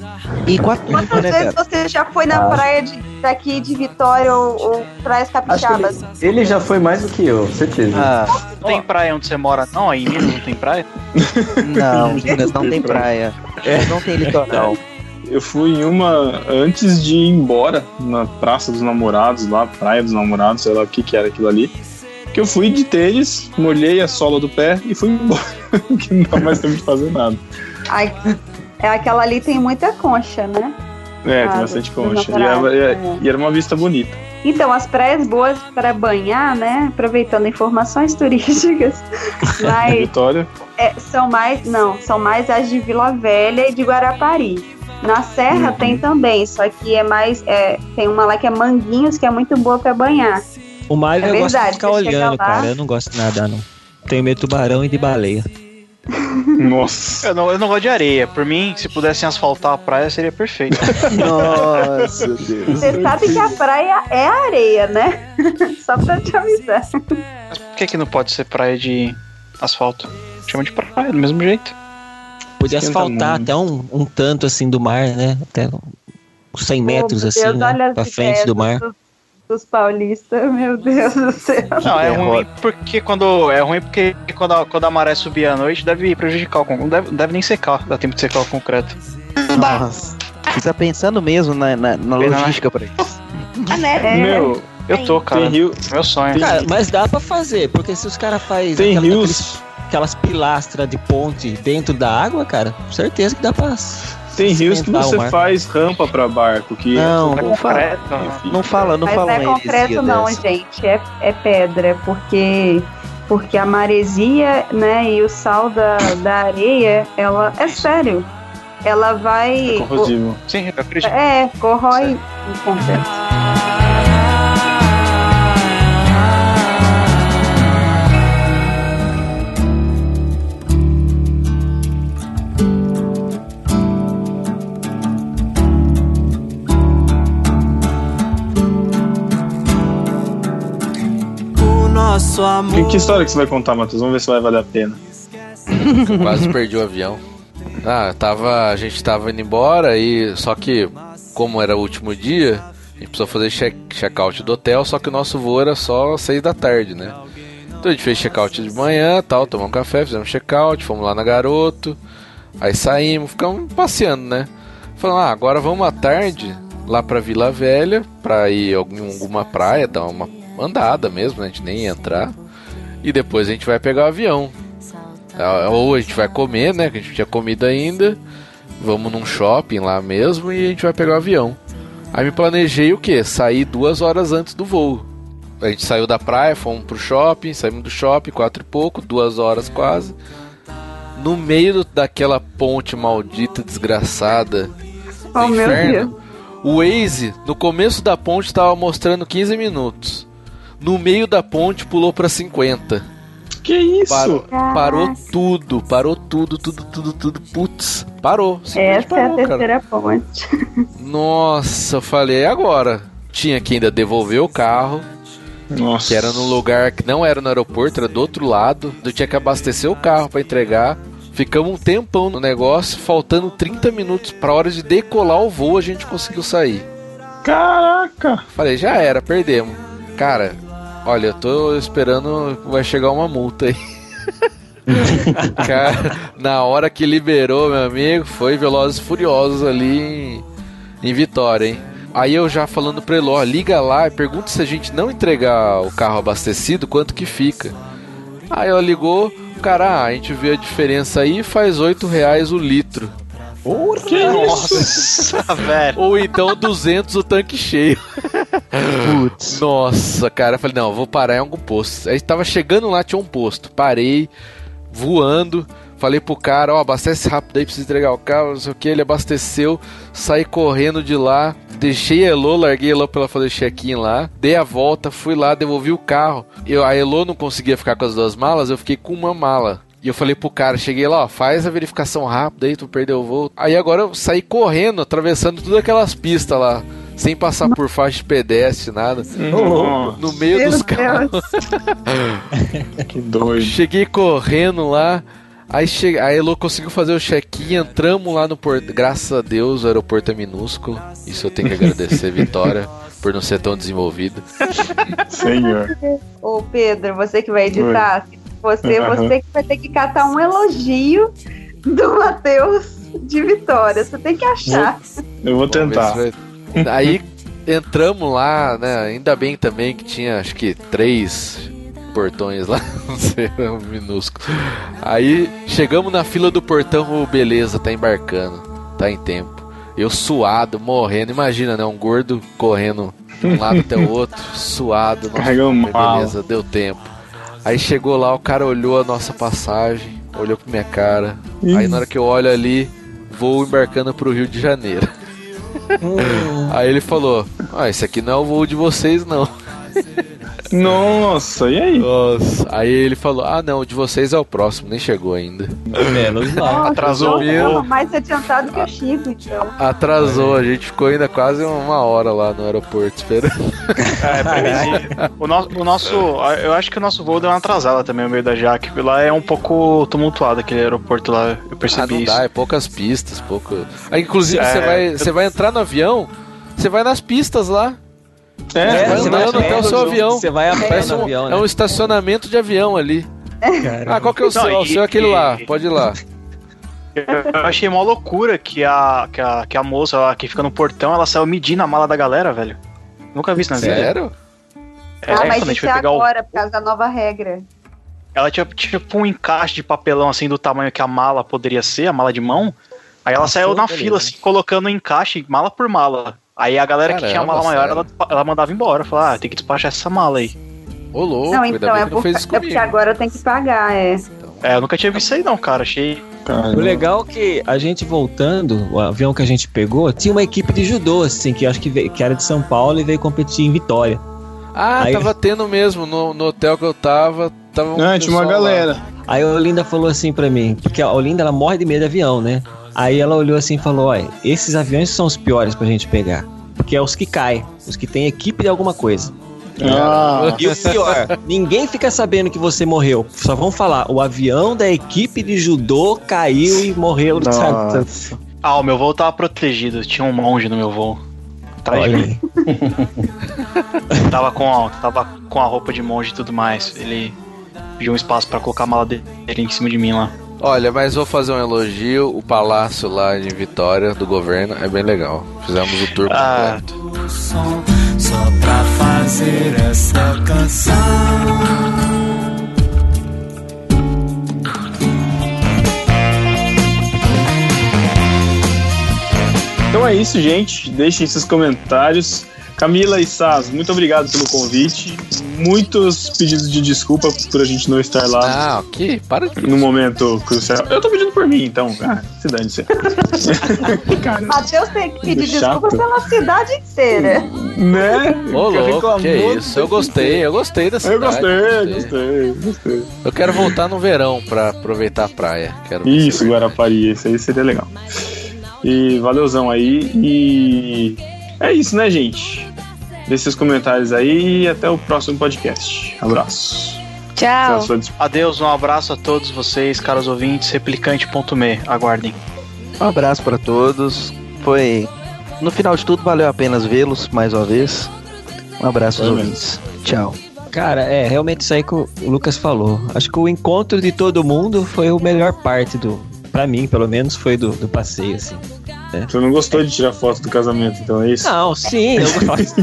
E quatro, Quantas né, vezes cara? você já foi na ah. praia de, daqui de Vitória ou, ou praias capixabas? Ele, ele, já foi mais do que eu, certeza. Ah. Não tem praia onde você mora, não? Aí em Minas não tem praia? Não, Minas não tem praia. É. Não tem litoral. Eu fui em uma antes de ir embora na Praça dos Namorados, lá, Praia dos Namorados, sei lá o que que era aquilo ali que eu fui de tênis, molhei a sola do pé e fui embora. que não dá mais tempo de fazer nada. Ai, é aquela ali tem muita concha, né? É, ah, tem bastante concha. E era, é. e era uma vista bonita. Então, as praias boas para banhar, né? Aproveitando informações turísticas. Mas, Vitória? É, são mais, não, são mais as de Vila Velha e de Guarapari. Na Serra uhum. tem também, só que é mais. É, tem uma lá que é Manguinhos, que é muito boa para banhar. O mar é eu verdade, gosto de ficar olhando, cara. Eu não gosto de nadar, não. Tenho medo de tubarão e de baleia. Nossa. Eu não, eu não gosto de areia. Por mim, se pudessem asfaltar a praia, seria perfeito. Nossa, Deus. Você sabe que a praia é areia, né? Só pra te avisar. Mas por que, que não pode ser praia de asfalto? Chama de praia, do mesmo jeito. Podia asfaltar até um, um tanto assim do mar, né? Até uns 100 metros oh, assim, Deus, né? pra frente do mar. Do dos paulistas, meu Deus do céu. Não, é ruim porque quando. É ruim porque quando a, quando a maré subir à noite deve prejudicar o concreto. Não deve, deve nem secar, dá tempo de secar o concreto. Nossa. Você tá pensando mesmo na, na, na logística pra isso. Ah, né? Meu, eu tô, cara. Tem rio. Meu sonho. Cara, mas dá pra fazer, porque se os caras fazem. Tem aquela, rios. Aquelas pilastras de ponte dentro da água, cara, certeza que dá pra tem rios que você faz rampa para barco, que não, é não fala, não fala, não Mas fala. Não é concreto não, dessa. gente, é, é pedra, porque porque a maresia, né, e o sal da, da areia, ela é sério. Ela vai. É corrosivo. O, Sim, eu acredito. É, corrói o concreto. Nosso amor. Que história que você vai contar, Matheus? Vamos ver se vai valer a pena. Quase perdi o avião. Ah, tava, a gente tava indo embora e só que como era o último dia, a gente precisou fazer check-out do hotel, só que o nosso voo era só seis da tarde, né? Então a gente fez check-out de manhã, tal, tomamos um café, fizemos check-out, fomos lá na Garoto, aí saímos, ficamos passeando, né? Falamos, ah, agora vamos à tarde lá pra Vila Velha, pra ir em alguma praia, dar uma andada mesmo, né? a gente nem ia entrar. E depois a gente vai pegar o avião. Ah, ou a gente vai comer, né? Que a gente tinha comido ainda. Vamos num shopping lá mesmo e a gente vai pegar o avião. Aí me planejei o que? Sair duas horas antes do voo. A gente saiu da praia, fomos pro shopping, saímos do shopping, quatro e pouco, duas horas quase. No meio do, daquela ponte maldita, desgraçada do oh, inferno, o Waze, no começo da ponte, estava mostrando 15 minutos no meio da ponte pulou para 50. Que isso? Parou, parou, tudo, parou tudo, tudo, tudo, tudo. Putz, parou. Essa parou, é a terceira cara. ponte. Nossa, eu falei, agora? Tinha que ainda devolver o carro. Nossa. Que era num lugar que não era no aeroporto, era do outro lado. Eu tinha que abastecer o carro para entregar. Ficamos um tempão no negócio, faltando 30 minutos para hora de decolar o voo, a gente conseguiu sair. Caraca! Falei, já era, perdemos. Cara, Olha, eu tô esperando vai chegar uma multa aí. Cara, na hora que liberou, meu amigo, foi Velozes Furiosos ali em, em Vitória, hein? Aí eu já falando pra ele, ó, liga lá e pergunta se a gente não entregar o carro abastecido, quanto que fica. Aí ela ligou, cara, ah, a gente vê a diferença aí, faz 8 reais o litro. Por que Nossa, velho. Ou então 200 o tanque cheio. Putz. Nossa, cara, eu falei, não, vou parar em algum posto. Aí tava chegando lá, tinha um posto. Parei, voando. Falei pro cara, ó, abastece rápido aí, precisa entregar o carro, não sei o que. Ele abasteceu, saí correndo de lá, deixei a Elo, larguei a Elo pra ela fazer check-in lá, dei a volta, fui lá, devolvi o carro. Eu, a Elo não conseguia ficar com as duas malas, eu fiquei com uma mala. E eu falei pro cara, cheguei lá, ó, faz a verificação rápida aí, tu perdeu o voo. Aí agora eu saí correndo, atravessando todas aquelas pistas lá sem passar por faixa de pedestre, nada. No, no meio Meu dos carros. que doido. Cheguei correndo lá. Aí che... a Elo conseguiu fazer o check-in, entramos lá no porto. Graças a Deus, o aeroporto é minúsculo. Isso eu tenho que agradecer, Vitória, por não ser tão desenvolvido. Senhor. Ô, Pedro, você que vai editar, você, uhum. você que vai ter que catar um elogio do Matheus de Vitória. Você tem que achar. Eu vou tentar. Aí entramos lá, né? Ainda bem também que tinha, acho que três portões lá, não sei, é um minúsculo. Aí chegamos na fila do portão, oh, beleza, tá embarcando, tá em tempo. Eu suado, morrendo, imagina, né? Um gordo correndo de um lado até o outro, suado, nossa, beleza, deu tempo. Aí chegou lá, o cara olhou a nossa passagem, olhou pra minha cara. Aí na hora que eu olho ali, vou embarcando pro Rio de Janeiro. Hum. Aí ele falou: Ah, esse aqui não é o voo de vocês, não. Nossa, e aí? Nossa. Aí ele falou: Ah, não, o de vocês é o próximo, nem chegou ainda. Menos mal. Atrasou mesmo. Mais adiantado que o Chico, então. Atrasou, a gente ficou ainda quase uma hora lá no aeroporto esperando. É, o, nosso, o nosso. Eu acho que o nosso voo deu uma atrasada também no meio da Jaque. Lá é um pouco tumultuado aquele aeroporto lá. Eu percebi ah, não isso. Dá, é poucas pistas, pouco. Aí, inclusive, é, você, vai, eu... você vai entrar no avião, você vai nas pistas lá. É, é vai andando até o seu avião. Você vai a pé no um, avião, né? É um estacionamento de avião ali. Caramba. Ah, qual que é o seu? o seu é aquele lá, pode ir lá. Eu achei uma loucura que a, que a, que a moça lá que fica no portão, ela saiu medindo a mala da galera, velho. Nunca vi isso na vida. Sério? É, ah, mas isso é agora, o... por causa da nova regra. Ela tinha tipo um encaixe de papelão assim do tamanho que a mala poderia ser, a mala de mão. Aí ela Passou, saiu na fila, assim, colocando o encaixe, mala por mala. Aí a galera Caramba, que tinha mala maior, ela, ela, mandava embora. Falava, ah, tem que despachar essa mala aí. Ô, louco, não, então é, por, é porque agora tem que pagar, é. É, eu nunca tinha visto isso aí não, cara. Achei. Caramba. O legal é que a gente voltando, o avião que a gente pegou, tinha uma equipe de judô, assim, que acho que, veio, que era de São Paulo e veio competir em Vitória. Ah, aí, tava tendo mesmo, no, no hotel que eu tava, tava um Não, tinha uma galera. Lá. Aí a Olinda falou assim pra mim, porque a Olinda ela morre de medo de avião, né? Aí ela olhou assim e falou: olha, esses aviões são os piores pra gente pegar. Porque é os que caem, os que têm equipe de alguma coisa. Ah. E o pior, ninguém fica sabendo que você morreu. Só vão falar, o avião da equipe de judô caiu e morreu. Nossa. Ah, o meu voo tava protegido. Tinha um monge no meu voo. Atrás de mim. tava, com a, tava com a roupa de monge e tudo mais. Ele pediu um espaço para colocar a mala dele em cima de mim lá. Olha, mas vou fazer um elogio. O palácio lá de Vitória do governo é bem legal. Fizemos o tour ah. completo. Só pra fazer essa canção. Então é isso, gente. Deixem seus comentários. Camila e Saz, muito obrigado pelo convite. Muitos pedidos de desculpa por a gente não estar lá. Ah, ok. Para de No momento crucial. Eu tô pedindo por mim, então. Ah, se dane-se. Matheus tem que pedir desculpa pela cidade inteira. Né? Ô, louco, que isso. Eu gostei, eu gostei dessa Eu gostei, gostei, gostei, gostei. Eu quero voltar no verão pra aproveitar a praia. Quero isso, Guarapari, isso aí seria legal. E valeuzão aí. E é isso, né, gente? Deixe seus comentários aí e até o próximo podcast. Abraço. Tchau. Adeus, um abraço a todos vocês, caros ouvintes. Replicante.me. Aguardem. Um abraço para todos. Foi. No final de tudo, valeu a pena vê-los mais uma vez. Um abraço aos ouvintes. Tchau. Cara, é realmente isso aí que o Lucas falou. Acho que o encontro de todo mundo foi a melhor parte do. Pra mim, pelo menos, foi do, do passeio, assim. É. Você não gostou de tirar foto do casamento, então é isso? Não, sim, eu gosto.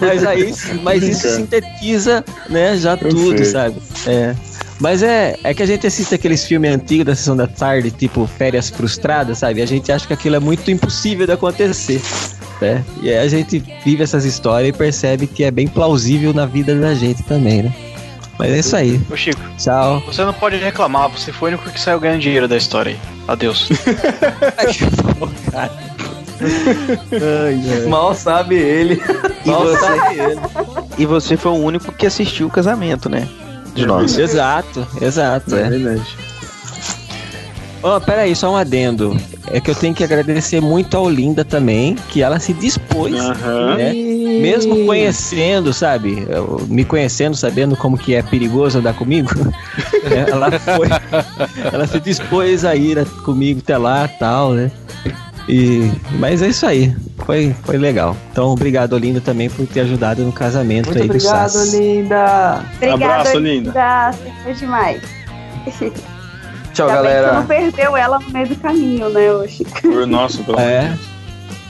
mas aí, mas isso sintetiza, né, já eu tudo, sei. sabe? É. Mas é, é que a gente assiste aqueles filmes antigos da sessão da tarde, tipo Férias Frustradas, sabe? A gente acha que aquilo é muito impossível de acontecer. Né? E aí a gente vive essas histórias e percebe que é bem plausível na vida da gente também, né? Mas é isso aí. Ô Chico. Tchau. Você não pode reclamar, você foi o único que saiu ganhando dinheiro da história aí. Adeus. Mal sabe ele. E Mal você, sabe ele. E você foi o único que assistiu o casamento, né? De nós. Exato, exato. É, é. verdade. Oh, peraí, só um adendo. É que eu tenho que agradecer muito a Olinda também, que ela se dispôs, uhum. né? Mesmo conhecendo, sabe? Me conhecendo, sabendo como que é perigoso andar comigo. Né? ela foi. ela se dispôs a ir comigo até lá tal, né? E, mas é isso aí. Foi, foi legal. Então, obrigado, Olinda, também por ter ajudado no casamento Muito aí obrigado, do SAS. Olinda. Obrigado, Abraço, Olinda. Foi demais. Tchau, Já galera. Você não perdeu ela no meio do caminho, né, hoje? Por nosso, pelo É.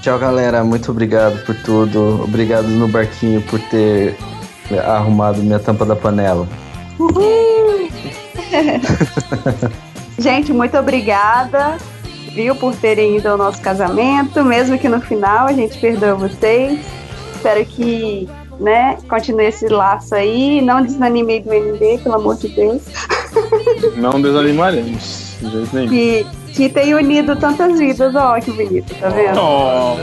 Tchau, galera. Muito obrigado por tudo. Obrigado no barquinho por ter arrumado minha tampa da panela. Uhul! Gente, muito obrigada, viu, por terem ido ao nosso casamento, mesmo que no final a gente perdoe vocês. Espero que, né, continue esse laço aí. Não desanimei do MD, pelo amor de Deus. Não desanimaremos, de jeito nenhum. Que, que tem unido tantas vidas, ó, que bonito, tá vendo? Oh,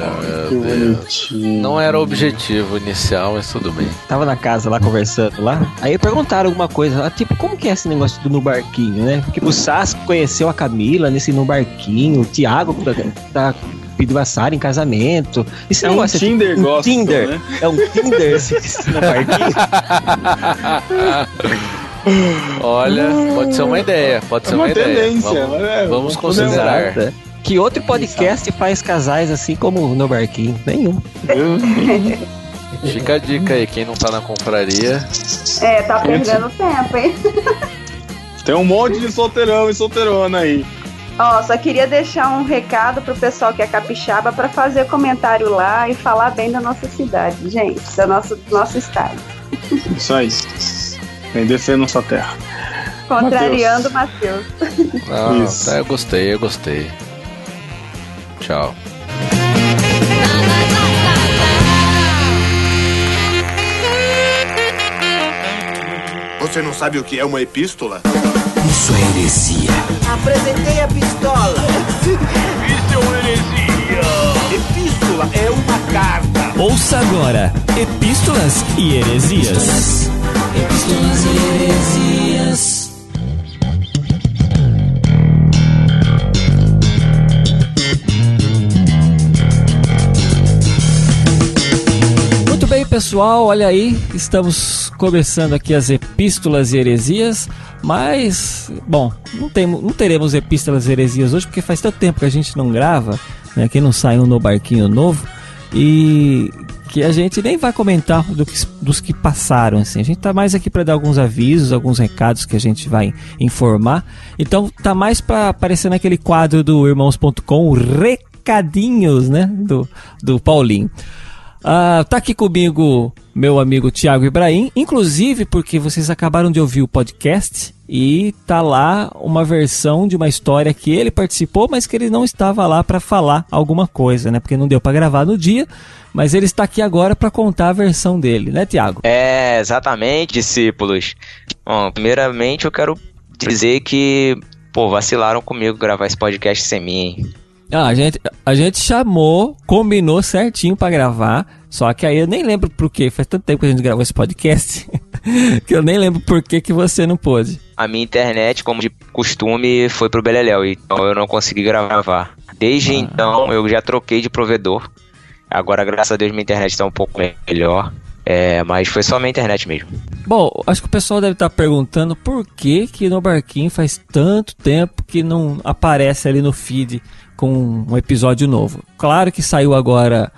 que bonitinho. Não era o objetivo inicial, mas tudo bem. Tava na casa lá conversando lá, aí perguntaram alguma coisa, tipo, como que é esse negócio do no barquinho, né? Porque o Sas conheceu a Camila nesse no barquinho, o Thiago tá pediu a Sara em casamento. Esse é um Tinder, tipo, um Tinder. Né? É um Tinder esse, no barquinho. Olha, pode ser uma ideia, pode ser é uma, uma tendência, ideia. Vamos, é, vamos considerar. É. Que outro podcast faz casais assim como no barquinho? Nenhum. Fica a dica aí, quem não tá na confraria. É, tá perdendo tempo, hein? Tem um monte de solteirão e solteirona aí. Ó, só queria deixar um recado pro pessoal que é capixaba para fazer comentário lá e falar bem da nossa cidade, gente, da nosso, do nosso estado. Isso aí. Vem descendo nossa terra. Contrariando o Matheus. Isso. Tá, eu gostei, eu gostei. Tchau. Você não sabe o que é uma epístola? Isso é heresia. Apresentei a pistola. Isso é uma heresia. Epístola é uma carta. Ouça agora: Epístolas e Heresias. Epístolas e Heresias. Pessoal, olha aí, estamos começando aqui as epístolas e heresias, mas, bom, não, tem, não teremos epístolas e heresias hoje porque faz tanto tempo que a gente não grava, né, que não saiu no barquinho novo, e que a gente nem vai comentar do que, dos que passaram. Assim. A gente tá mais aqui para dar alguns avisos, alguns recados que a gente vai informar. Então tá mais para aparecer naquele quadro do irmãos.com, recadinhos, né, do, do Paulinho. Uh, tá aqui comigo meu amigo Tiago Ibrahim, inclusive porque vocês acabaram de ouvir o podcast e tá lá uma versão de uma história que ele participou, mas que ele não estava lá para falar alguma coisa, né? Porque não deu para gravar no dia, mas ele está aqui agora para contar a versão dele, né, Tiago? É, exatamente, discípulos. Bom, primeiramente eu quero dizer que, pô, vacilaram comigo gravar esse podcast sem mim. Ah, a gente, a gente chamou, combinou certinho para gravar, só que aí eu nem lembro por quê. Faz tanto tempo que a gente gravou esse podcast que eu nem lembro por que, que você não pôde. A minha internet, como de costume, foi pro Beleléu, então eu não consegui gravar. Desde ah. então eu já troquei de provedor. Agora, graças a Deus, minha internet está um pouco melhor. É, mas foi só minha internet mesmo. Bom, acho que o pessoal deve estar perguntando por que que no Barquinho faz tanto tempo que não aparece ali no feed com um episódio novo. Claro que saiu agora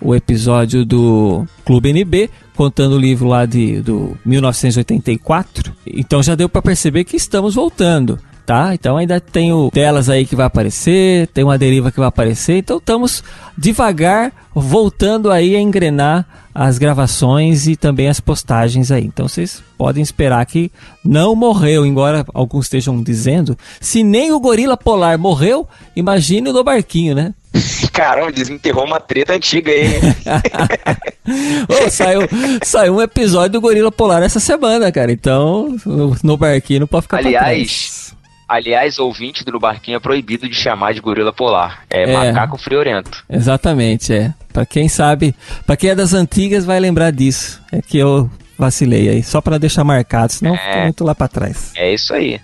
o episódio do Clube NB, contando o livro lá de, do 1984. Então já deu para perceber que estamos voltando. Tá? Então ainda tem o telas aí que vai aparecer, tem uma deriva que vai aparecer, então estamos devagar voltando aí a engrenar as gravações e também as postagens aí. Então vocês podem esperar que não morreu, embora alguns estejam dizendo. Se nem o gorila polar morreu, imagine o do barquinho, né? Caramba, desenterrou uma treta antiga aí, oh, saiu, saiu um episódio do Gorila Polar essa semana, cara. Então, no barquinho não pode ficar Aliás, Aliás, ouvinte do Barquinho é proibido de chamar de gorila polar. É, é macaco friorento. Exatamente, é. Pra quem sabe, pra quem é das antigas vai lembrar disso. É que eu vacilei aí, só para deixar marcado, senão é, muito lá para trás. É isso aí.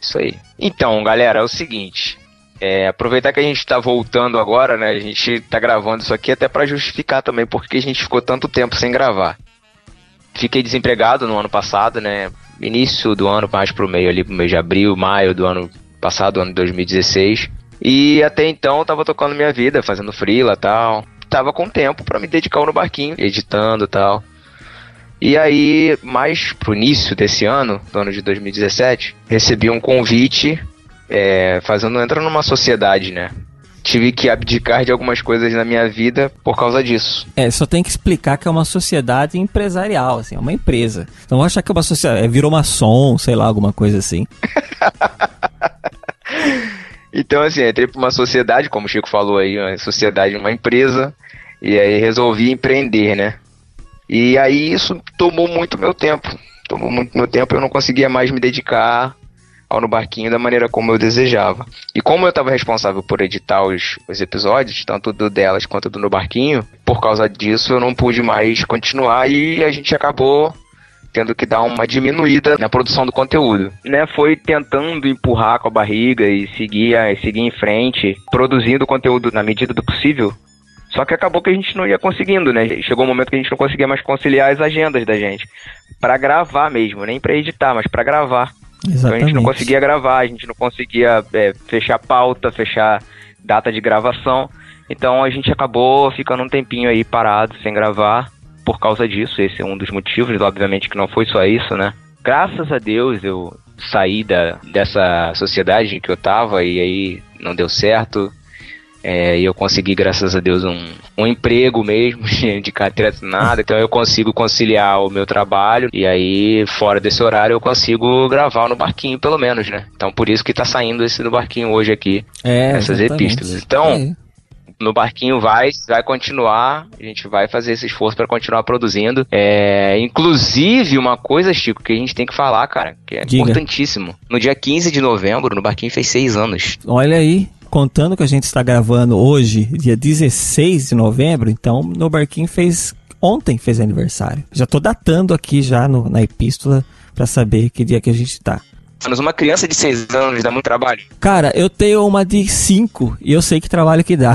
Isso aí. Então, galera, é o seguinte. É, aproveitar que a gente está voltando agora, né? A gente está gravando isso aqui até para justificar também porque a gente ficou tanto tempo sem gravar. Fiquei desempregado no ano passado, né? Início do ano, mais pro meio ali, pro mês de abril, maio do ano passado, ano de 2016. E até então eu tava tocando minha vida, fazendo freela tal. Tava com tempo para me dedicar no barquinho, editando tal. E aí, mais pro início desse ano, do ano de 2017, recebi um convite é, fazendo entrar numa sociedade, né? Tive que abdicar de algumas coisas na minha vida por causa disso. É, só tem que explicar que é uma sociedade empresarial, assim, é uma empresa. Não vou achar que é uma sociedade, é, virou maçom, sei lá, alguma coisa assim. então, assim, entrei pra uma sociedade, como o Chico falou aí, uma sociedade, uma empresa, e aí resolvi empreender, né? E aí isso tomou muito meu tempo. Tomou muito meu tempo, eu não conseguia mais me dedicar ao No Barquinho da maneira como eu desejava. E como eu estava responsável por editar os, os episódios, tanto do delas quanto do No Barquinho, por causa disso eu não pude mais continuar e a gente acabou tendo que dar uma diminuída na produção do conteúdo. Né, foi tentando empurrar com a barriga e seguir, seguir em frente, produzindo conteúdo na medida do possível. Só que acabou que a gente não ia conseguindo, né? Chegou um momento que a gente não conseguia mais conciliar as agendas da gente para gravar mesmo, nem para editar, mas para gravar. Exatamente. Então a gente não conseguia gravar, a gente não conseguia é, fechar pauta, fechar data de gravação. Então a gente acabou ficando um tempinho aí parado, sem gravar, por causa disso. Esse é um dos motivos, obviamente que não foi só isso, né? Graças a Deus eu saí da, dessa sociedade em que eu tava e aí não deu certo. É, e eu consegui, graças a Deus, um, um emprego mesmo, de carteira assinada, então eu consigo conciliar o meu trabalho, e aí, fora desse horário, eu consigo gravar no barquinho, pelo menos, né? Então, por isso que tá saindo esse no barquinho hoje aqui, é, essas exatamente. epístolas. Então, é. no barquinho vai, vai continuar, a gente vai fazer esse esforço para continuar produzindo. É, inclusive, uma coisa, Chico, que a gente tem que falar, cara, que é Diga. importantíssimo. No dia 15 de novembro, no barquinho fez seis anos. Olha aí contando que a gente está gravando hoje, dia 16 de novembro, então no Barquinho fez ontem fez aniversário. Já tô datando aqui já no, na epístola para saber que dia que a gente tá. Mas uma criança de 6 anos dá muito trabalho? Cara, eu tenho uma de 5 e eu sei que trabalho que dá.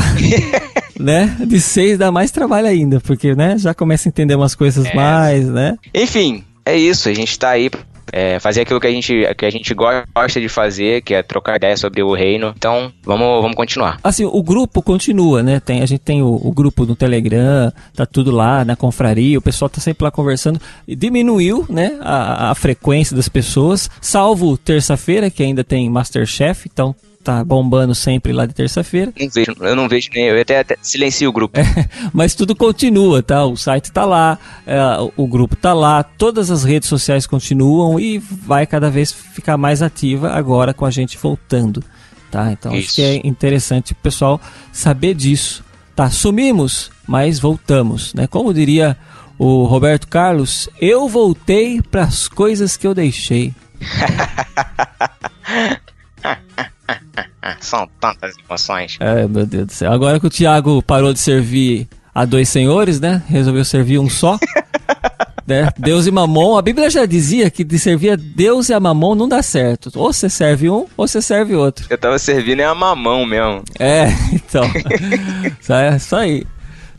né? De 6 dá mais trabalho ainda, porque, né, já começa a entender umas coisas é. mais, né? Enfim, é isso, a gente tá aí é, fazer aquilo que a, gente, que a gente gosta de fazer, que é trocar ideias sobre o reino. Então, vamos, vamos continuar. Assim, o grupo continua, né? Tem, a gente tem o, o grupo no Telegram, tá tudo lá na confraria, o pessoal tá sempre lá conversando. Diminuiu, né, a, a frequência das pessoas, salvo terça-feira, que ainda tem Masterchef, então tá bombando sempre lá de terça-feira. Não vejo, eu não vejo nem, eu até, até silencio o grupo. É, mas tudo continua, tá? O site tá lá, é, o grupo tá lá, todas as redes sociais continuam e vai cada vez ficar mais ativa agora com a gente voltando, tá? Então Isso. acho que é interessante o pessoal saber disso. Tá, sumimos, mas voltamos, né? Como diria o Roberto Carlos, eu voltei para as coisas que eu deixei. São tantas emoções. É, meu Deus do céu. Agora que o Thiago parou de servir a dois senhores, né? Resolveu servir um só. né? Deus e Mamon. A Bíblia já dizia que de servir a Deus e a Mamon não dá certo. Ou você serve um, ou você serve outro. Eu tava servindo é a mamão mesmo. É, então. é isso aí.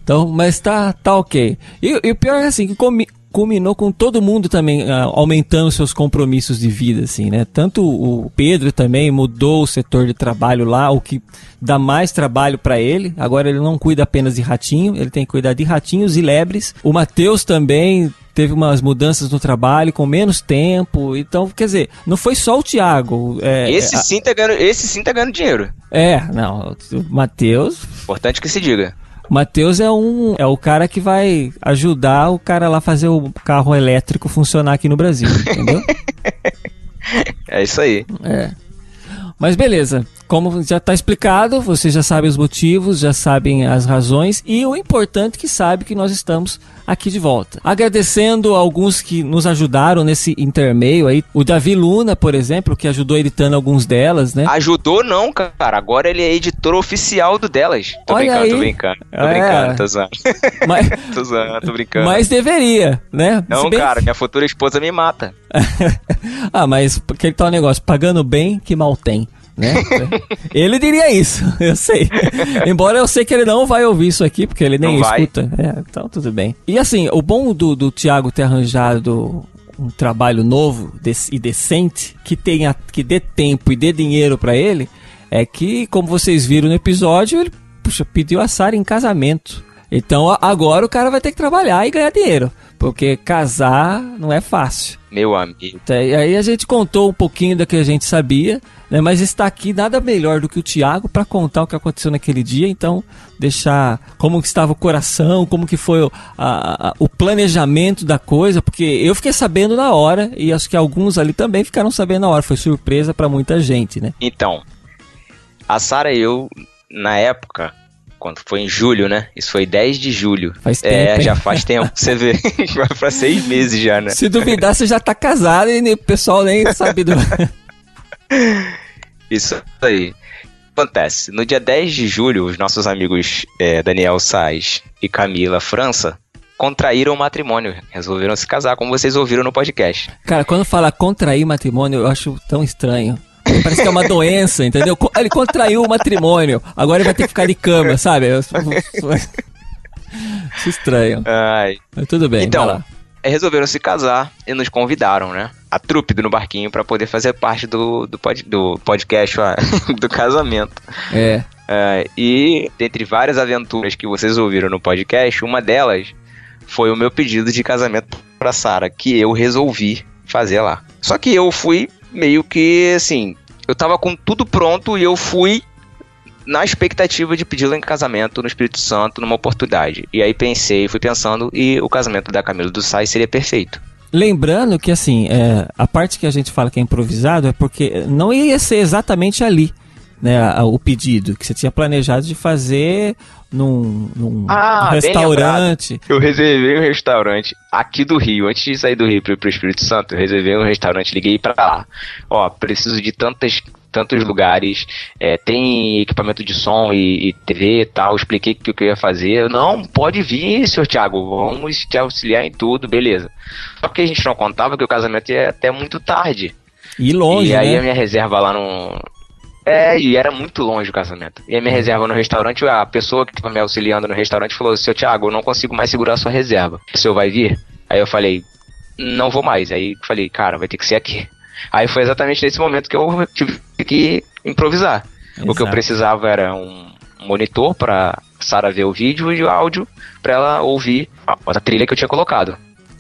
Então, mas tá, tá ok. E, e o pior é assim, que comi, culminou com todo mundo também uh, aumentando seus compromissos de vida, assim, né? Tanto o Pedro também mudou o setor de trabalho lá, o que dá mais trabalho para ele. Agora ele não cuida apenas de ratinho, ele tem que cuidar de ratinhos e lebres. O Matheus também teve umas mudanças no trabalho com menos tempo. Então, quer dizer, não foi só o Thiago. É, esse, sim tá ganhando, esse sim tá ganhando dinheiro. É, não, o Matheus. Importante que se diga. Matheus é um é o cara que vai ajudar o cara lá fazer o carro elétrico funcionar aqui no Brasil, entendeu? é isso aí. É. Mas beleza, como já está explicado, vocês já sabem os motivos, já sabem as razões e o importante é que sabe que nós estamos aqui de volta. Agradecendo alguns que nos ajudaram nesse intermeio aí, o Davi Luna, por exemplo, que ajudou editando alguns delas, né? Ajudou não, cara, agora ele é editor oficial do delas. Tô Olha brincando, aí. tô brincando, tô é. brincando, tô zoando. Mas... tô zoando, tô brincando. Mas deveria, né? Não, bem... cara, minha futura esposa me mata. ah, mas aquele tal negócio, pagando bem, que mal tem né? ele diria isso, eu sei. Embora eu sei que ele não vai ouvir isso aqui, porque ele nem escuta. É, então tudo bem. E assim, o bom do, do Thiago ter arranjado um trabalho novo e decente, que tenha, que dê tempo e dê dinheiro para ele, é que, como vocês viram no episódio, ele puxa, pediu a Sara em casamento. Então agora o cara vai ter que trabalhar e ganhar dinheiro. Porque casar não é fácil. Meu amigo. E aí a gente contou um pouquinho do que a gente sabia, né? Mas está aqui nada melhor do que o Tiago para contar o que aconteceu naquele dia. Então, deixar como que estava o coração, como que foi o, a, a, o planejamento da coisa, porque eu fiquei sabendo na hora e acho que alguns ali também ficaram sabendo na hora. Foi surpresa para muita gente, né? Então, a Sara e eu, na época, quando foi em julho, né? Isso foi 10 de julho. Faz é, tempo. É, já faz tempo. Você vê, vai pra seis meses já, né? Se duvidar, você já tá casado e o pessoal nem sabe do. Isso aí. Acontece. No dia 10 de julho, os nossos amigos é, Daniel Sais e Camila França contraíram o matrimônio. Resolveram se casar, como vocês ouviram no podcast. Cara, quando fala contrair matrimônio, eu acho tão estranho. Parece que é uma doença, entendeu? Ele contraiu o matrimônio, agora ele vai ter que ficar de cama, sabe? Isso estranho. Ai. Mas tudo bem. Então, resolveram se casar e nos convidaram, né? A trupe do No Barquinho para poder fazer parte do, do, pod, do podcast do casamento. É. é. E dentre várias aventuras que vocês ouviram no podcast, uma delas foi o meu pedido de casamento para Sara, que eu resolvi fazer lá. Só que eu fui meio que assim, eu tava com tudo pronto e eu fui na expectativa de pedi-la em casamento no Espírito Santo numa oportunidade. E aí pensei, fui pensando e o casamento da Camila do Sai seria perfeito. Lembrando que assim, é, a parte que a gente fala que é improvisado é porque não ia ser exatamente ali né, o pedido que você tinha planejado de fazer num, num ah, restaurante. Eu reservei um restaurante aqui do Rio, antes de sair do Rio para o Espírito Santo, eu reservei um restaurante, liguei para lá. Ó, preciso de tantas tantos lugares, é, tem equipamento de som e, e TV e tal, expliquei o que eu ia fazer. Não, pode vir, senhor Thiago, vamos te auxiliar em tudo, beleza. Só que a gente não contava que o casamento ia até muito tarde. E longe, E aí né? a minha reserva lá no, é, e era muito longe o casamento. E a minha reserva no restaurante, a pessoa que estava me auxiliando no restaurante falou: Seu Thiago, eu não consigo mais segurar a sua reserva. O senhor vai vir? Aí eu falei: Não vou mais. Aí falei: Cara, vai ter que ser aqui. Aí foi exatamente nesse momento que eu tive que improvisar. Exato. O que eu precisava era um monitor para Sara ver o vídeo e o áudio para ela ouvir a trilha que eu tinha colocado.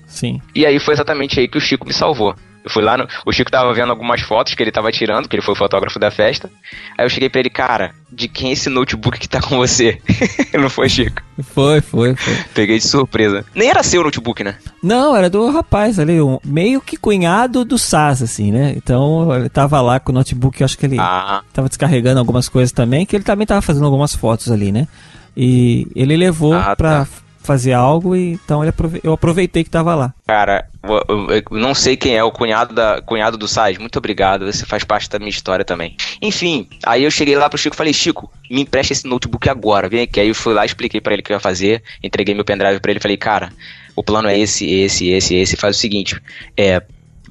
Sim. E aí foi exatamente aí que o Chico me salvou. Eu fui lá, no, o Chico tava vendo algumas fotos que ele tava tirando, que ele foi o fotógrafo da festa. Aí eu cheguei pra ele, cara, de quem é esse notebook que tá com você? Não foi, Chico? Foi, foi, foi. Peguei de surpresa. Nem era seu notebook, né? Não, era do rapaz ali, um, meio que cunhado do SAS, assim, né? Então ele tava lá com o notebook, eu acho que ele ah. tava descarregando algumas coisas também, que ele também tava fazendo algumas fotos ali, né? E ele levou ah, pra. Tá fazer algo e então eu aproveitei que tava lá. Cara, eu não sei quem é o cunhado, da, cunhado do Sais. Muito obrigado, você faz parte da minha história também. Enfim, aí eu cheguei lá pro Chico e falei: Chico, me empresta esse notebook agora, vem aqui. Aí eu fui lá, expliquei para ele o que eu ia fazer, entreguei meu pendrive para ele falei: Cara, o plano é esse, esse, esse, esse. Faz o seguinte: é,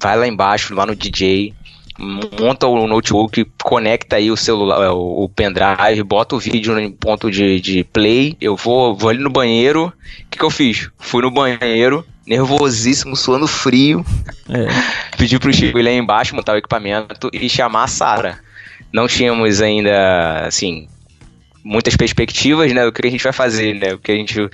vai lá embaixo, lá no DJ, monta o notebook, conecta aí o celular, é, o, o pendrive, bota o vídeo em ponto de, de play. Eu vou, vou ali no banheiro. O que, que eu fiz? Fui no banheiro, nervosíssimo, suando frio. É. Pedi pro Chico ir lá embaixo, montar o equipamento e chamar a Sara. Não tínhamos ainda, assim, muitas perspectivas, né? O que a gente vai fazer, né? O que a gente.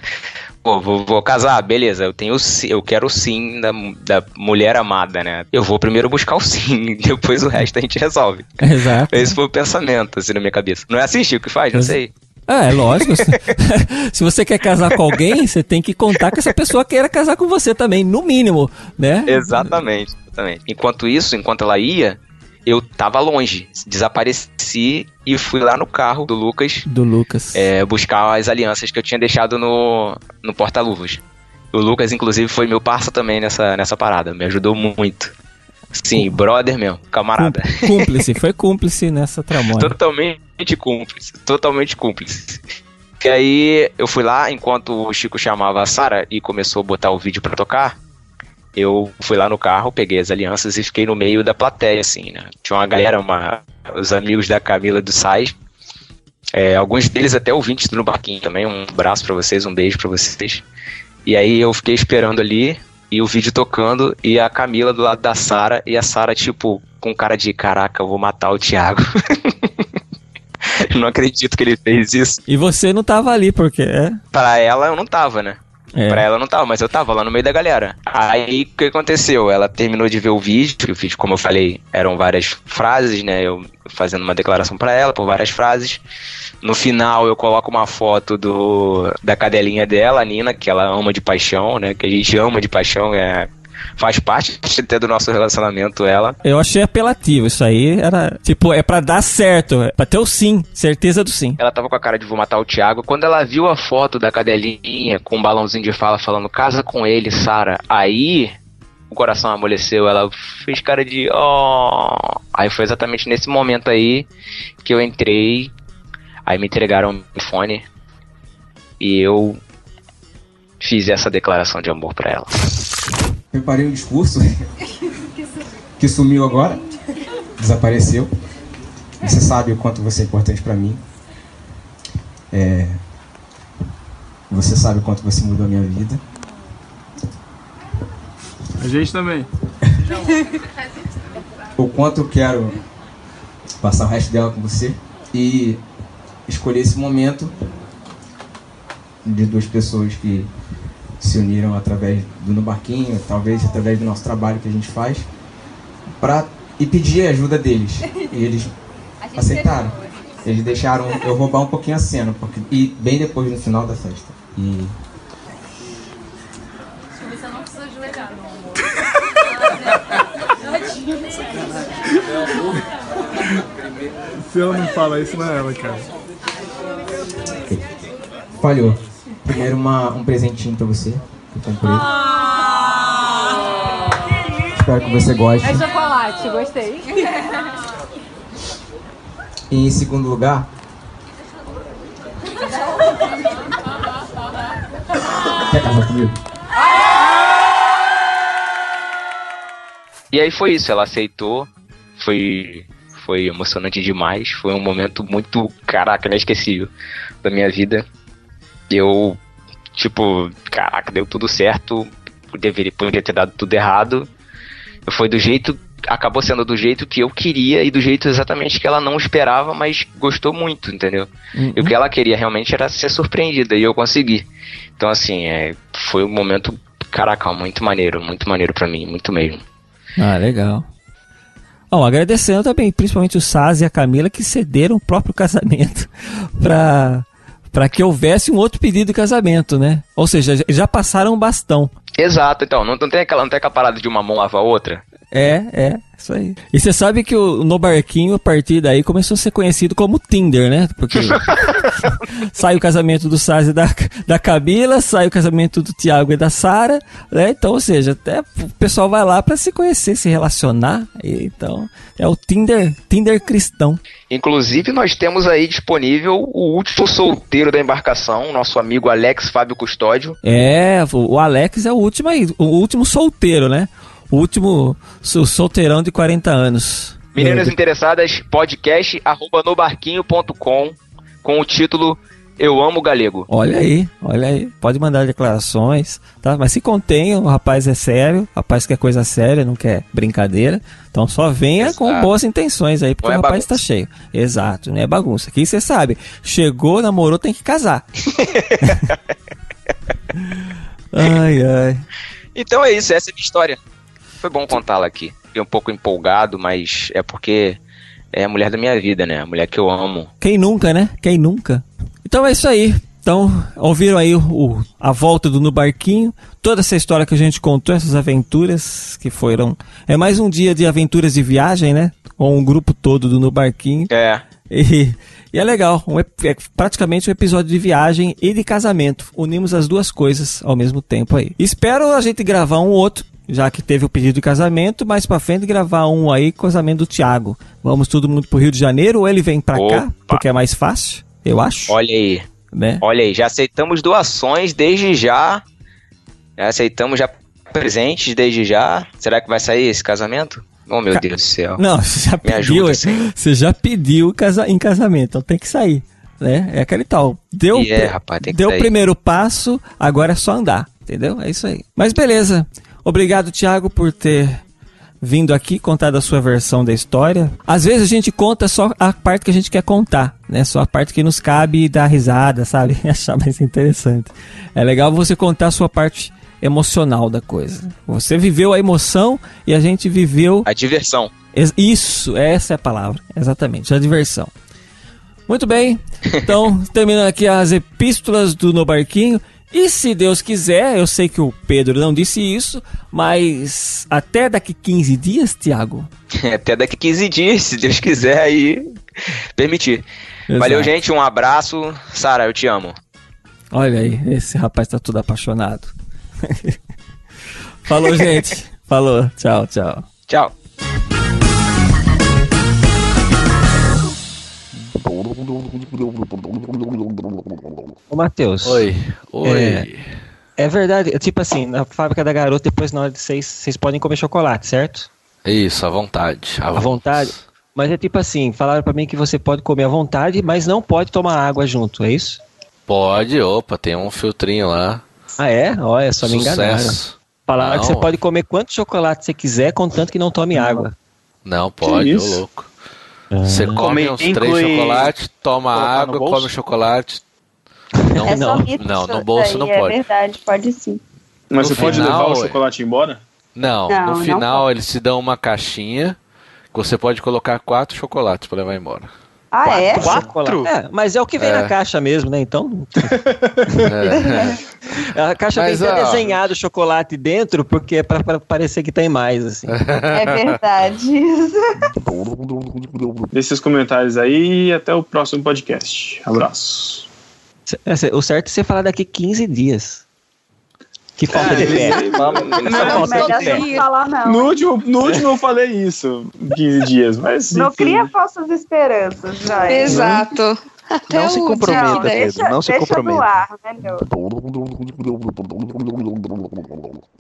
Pô, vou, vou casar, beleza, eu tenho eu quero o sim da, da mulher amada, né? Eu vou primeiro buscar o sim, depois o resto a gente resolve. Exato. Esse foi o pensamento, assim, na minha cabeça. Não é assim, Chico, que faz? Não sei. Ah, é lógico. Se você quer casar com alguém, você tem que contar que essa pessoa queira casar com você também, no mínimo, né? Exatamente, exatamente. Enquanto isso, enquanto ela ia, eu tava longe, desapareci e fui lá no carro do Lucas. Do Lucas. É, buscar as alianças que eu tinha deixado no, no porta-luvas. O Lucas, inclusive, foi meu parça também nessa, nessa parada, me ajudou muito. Sim, brother mesmo, camarada. Cúmplice, foi cúmplice nessa tramóia. totalmente cúmplice, totalmente cúmplice. E aí eu fui lá, enquanto o Chico chamava a Sara e começou a botar o vídeo para tocar, eu fui lá no carro, peguei as alianças e fiquei no meio da plateia, assim, né? Tinha uma galera, uma, os amigos da Camila do Sais, é, alguns deles até ouvintes do No Barquinho também. Um abraço para vocês, um beijo para vocês. E aí eu fiquei esperando ali e o vídeo tocando e a Camila do lado da Sara e a Sara tipo com cara de caraca, eu vou matar o Thiago. não acredito que ele fez isso. E você não tava ali porque é? Para ela eu não tava, né? É. Pra ela não tava, mas eu tava lá no meio da galera. Aí o que aconteceu? Ela terminou de ver o vídeo, o vídeo, como eu falei, eram várias frases, né? Eu fazendo uma declaração para ela por várias frases. No final eu coloco uma foto do da cadelinha dela, a Nina, que ela ama de paixão, né? Que a gente ama de paixão, é faz parte até do nosso relacionamento, ela. Eu achei apelativo, isso aí era, tipo, é para dar certo, é pra ter o sim, certeza do sim. Ela tava com a cara de vou matar o Thiago, quando ela viu a foto da cadelinha com um balãozinho de fala falando casa com ele, Sara, aí o coração amoleceu, ela fez cara de oh. Aí foi exatamente nesse momento aí que eu entrei, aí me entregaram o iPhone e eu fiz essa declaração de amor para ela preparei um discurso que sumiu agora, desapareceu. Você sabe o quanto você é importante para mim. É, você sabe o quanto você mudou a minha vida. A gente também. o quanto eu quero passar o resto dela com você e escolher esse momento de duas pessoas que se uniram através do No Barquinho, talvez através do nosso trabalho que a gente faz, pra, e pedir a ajuda deles. E eles aceitaram. Eles deixaram eu roubar um pouquinho a cena, porque, e bem depois no final da festa. E. Você não precisa ajoelhar, meu amor. Se ela não fala isso, não é ela, cara. Falhou. Primeiro uma, um presentinho pra você que eu comprei. Ah, Espero que você goste. É chocolate, gostei. E em segundo lugar. Quer casar comigo? E aí foi isso, ela aceitou. Foi foi emocionante demais. Foi um momento muito, caraca, inesquecível da minha vida eu, tipo, caraca, deu tudo certo, deveria, poderia ter dado tudo errado. Foi do jeito, acabou sendo do jeito que eu queria e do jeito exatamente que ela não esperava, mas gostou muito, entendeu? Uhum. E o que ela queria realmente era ser surpreendida e eu consegui. Então, assim, é, foi um momento, caraca, muito maneiro, muito maneiro para mim, muito mesmo. Ah, legal. Bom, agradecendo também, principalmente o Saz e a Camila, que cederam o próprio casamento para para que houvesse um outro pedido de casamento, né? Ou seja, já passaram um bastão. Exato, então, não, não, tem aquela, não tem aquela parada de uma mão lavar a outra? É, é, isso aí. E você sabe que o No Barquinho, a partir daí, começou a ser conhecido como Tinder, né? Porque sai o casamento do Saz e da, da Camila, sai o casamento do Tiago e da Sara, né? Então, ou seja, até o pessoal vai lá para se conhecer, se relacionar. então, é o Tinder, Tinder cristão. Inclusive, nós temos aí disponível o último solteiro da embarcação, nosso amigo Alex Fábio Custódio. É, o Alex é o último aí, o último solteiro, né? O último solteirão de 40 anos. Meninas interessadas, podcast arroba nobarquinho.com com o título Eu amo galego. Olha aí, olha aí. Pode mandar declarações, tá? Mas se contém, o rapaz é sério, o rapaz quer coisa séria, não quer brincadeira. Então só venha Exato. com boas intenções aí, porque não o é rapaz está cheio. Exato, não é bagunça. Aqui você sabe, chegou, namorou, tem que casar. ai, ai. Então é isso, essa é a minha história. Foi bom contá-la aqui. Fiquei um pouco empolgado, mas é porque é a mulher da minha vida, né? A mulher que eu amo. Quem nunca, né? Quem nunca? Então é isso aí. Então, ouviram aí o, a volta do No Barquinho, toda essa história que a gente contou, essas aventuras que foram. É mais um dia de aventuras de viagem, né? Com um grupo todo do No Barquinho. É. E, e é legal, um, é praticamente um episódio de viagem e de casamento. Unimos as duas coisas ao mesmo tempo aí. Espero a gente gravar um outro já que teve o pedido de casamento, mais pra frente gravar um aí, casamento do Thiago. Vamos todo mundo pro Rio de Janeiro ou ele vem pra Opa. cá, porque é mais fácil, eu acho. Olha aí. Né? Olha aí, já aceitamos doações desde já. Já aceitamos já presentes desde já. Será que vai sair esse casamento? Oh, meu Ca... Deus do céu. Não, você já Me pediu, ajuda, você já pediu casa... em casamento, então tem que sair. Né? É aquele tal. Deu, é, rapaz, deu o primeiro passo, agora é só andar. Entendeu? É isso aí. Mas beleza. Obrigado, Thiago, por ter vindo aqui contar da sua versão da história. Às vezes a gente conta só a parte que a gente quer contar, né? Só a parte que nos cabe dar risada, sabe? Achar mais interessante. É legal você contar a sua parte emocional da coisa. Você viveu a emoção e a gente viveu a diversão. Isso, essa é a palavra, exatamente, a diversão. Muito bem, então terminando aqui as epístolas do No Barquinho. E se Deus quiser, eu sei que o Pedro não disse isso, mas até daqui 15 dias, Tiago? até daqui 15 dias, se Deus quiser aí permitir. Exato. Valeu, gente, um abraço. Sara, eu te amo. Olha aí, esse rapaz tá tudo apaixonado. Falou, gente. Falou. Tchau, tchau. Tchau. Ô, Matheus. Oi. Oi. É, é, verdade, tipo assim, na fábrica da garota, depois na hora de vocês, vocês podem comer chocolate, certo? Isso, à vontade. À, à vontade. Mas é tipo assim, falaram para mim que você pode comer à vontade, mas não pode tomar água junto, é isso? Pode, opa, tem um filtrinho lá. Ah, é? Olha, só me enganaram. Falaram não. que você pode comer quanto chocolate você quiser, contanto que não tome água. Não, pode, ô louco. Você ah. come uns três chocolates, toma água, come chocolate. Não, é não, não, no bolso não é pode. É verdade, pode sim. Mas no você final, pode levar o chocolate embora? Não, não no final eles te dão uma caixinha que você pode colocar quatro chocolates para levar embora. Ah, quatro? é? Quatro? É, mas é o que vem é. na caixa mesmo, né? Então. é. A caixa mas, vem até desenhado chocolate dentro, porque é para parecer que tem mais, assim. É verdade. Deixe seus comentários aí e até o próximo podcast. Abraço. É, o certo é você falar daqui 15 dias. Que falta de fé. Não, não, melhor não falar não. No último, no último eu falei isso, 15 dias, mas... Não enfim. cria falsas esperanças, já. Exato. Até não se comprometa, Pedro. Deixa, não se deixa comprometa. No ar, melhor.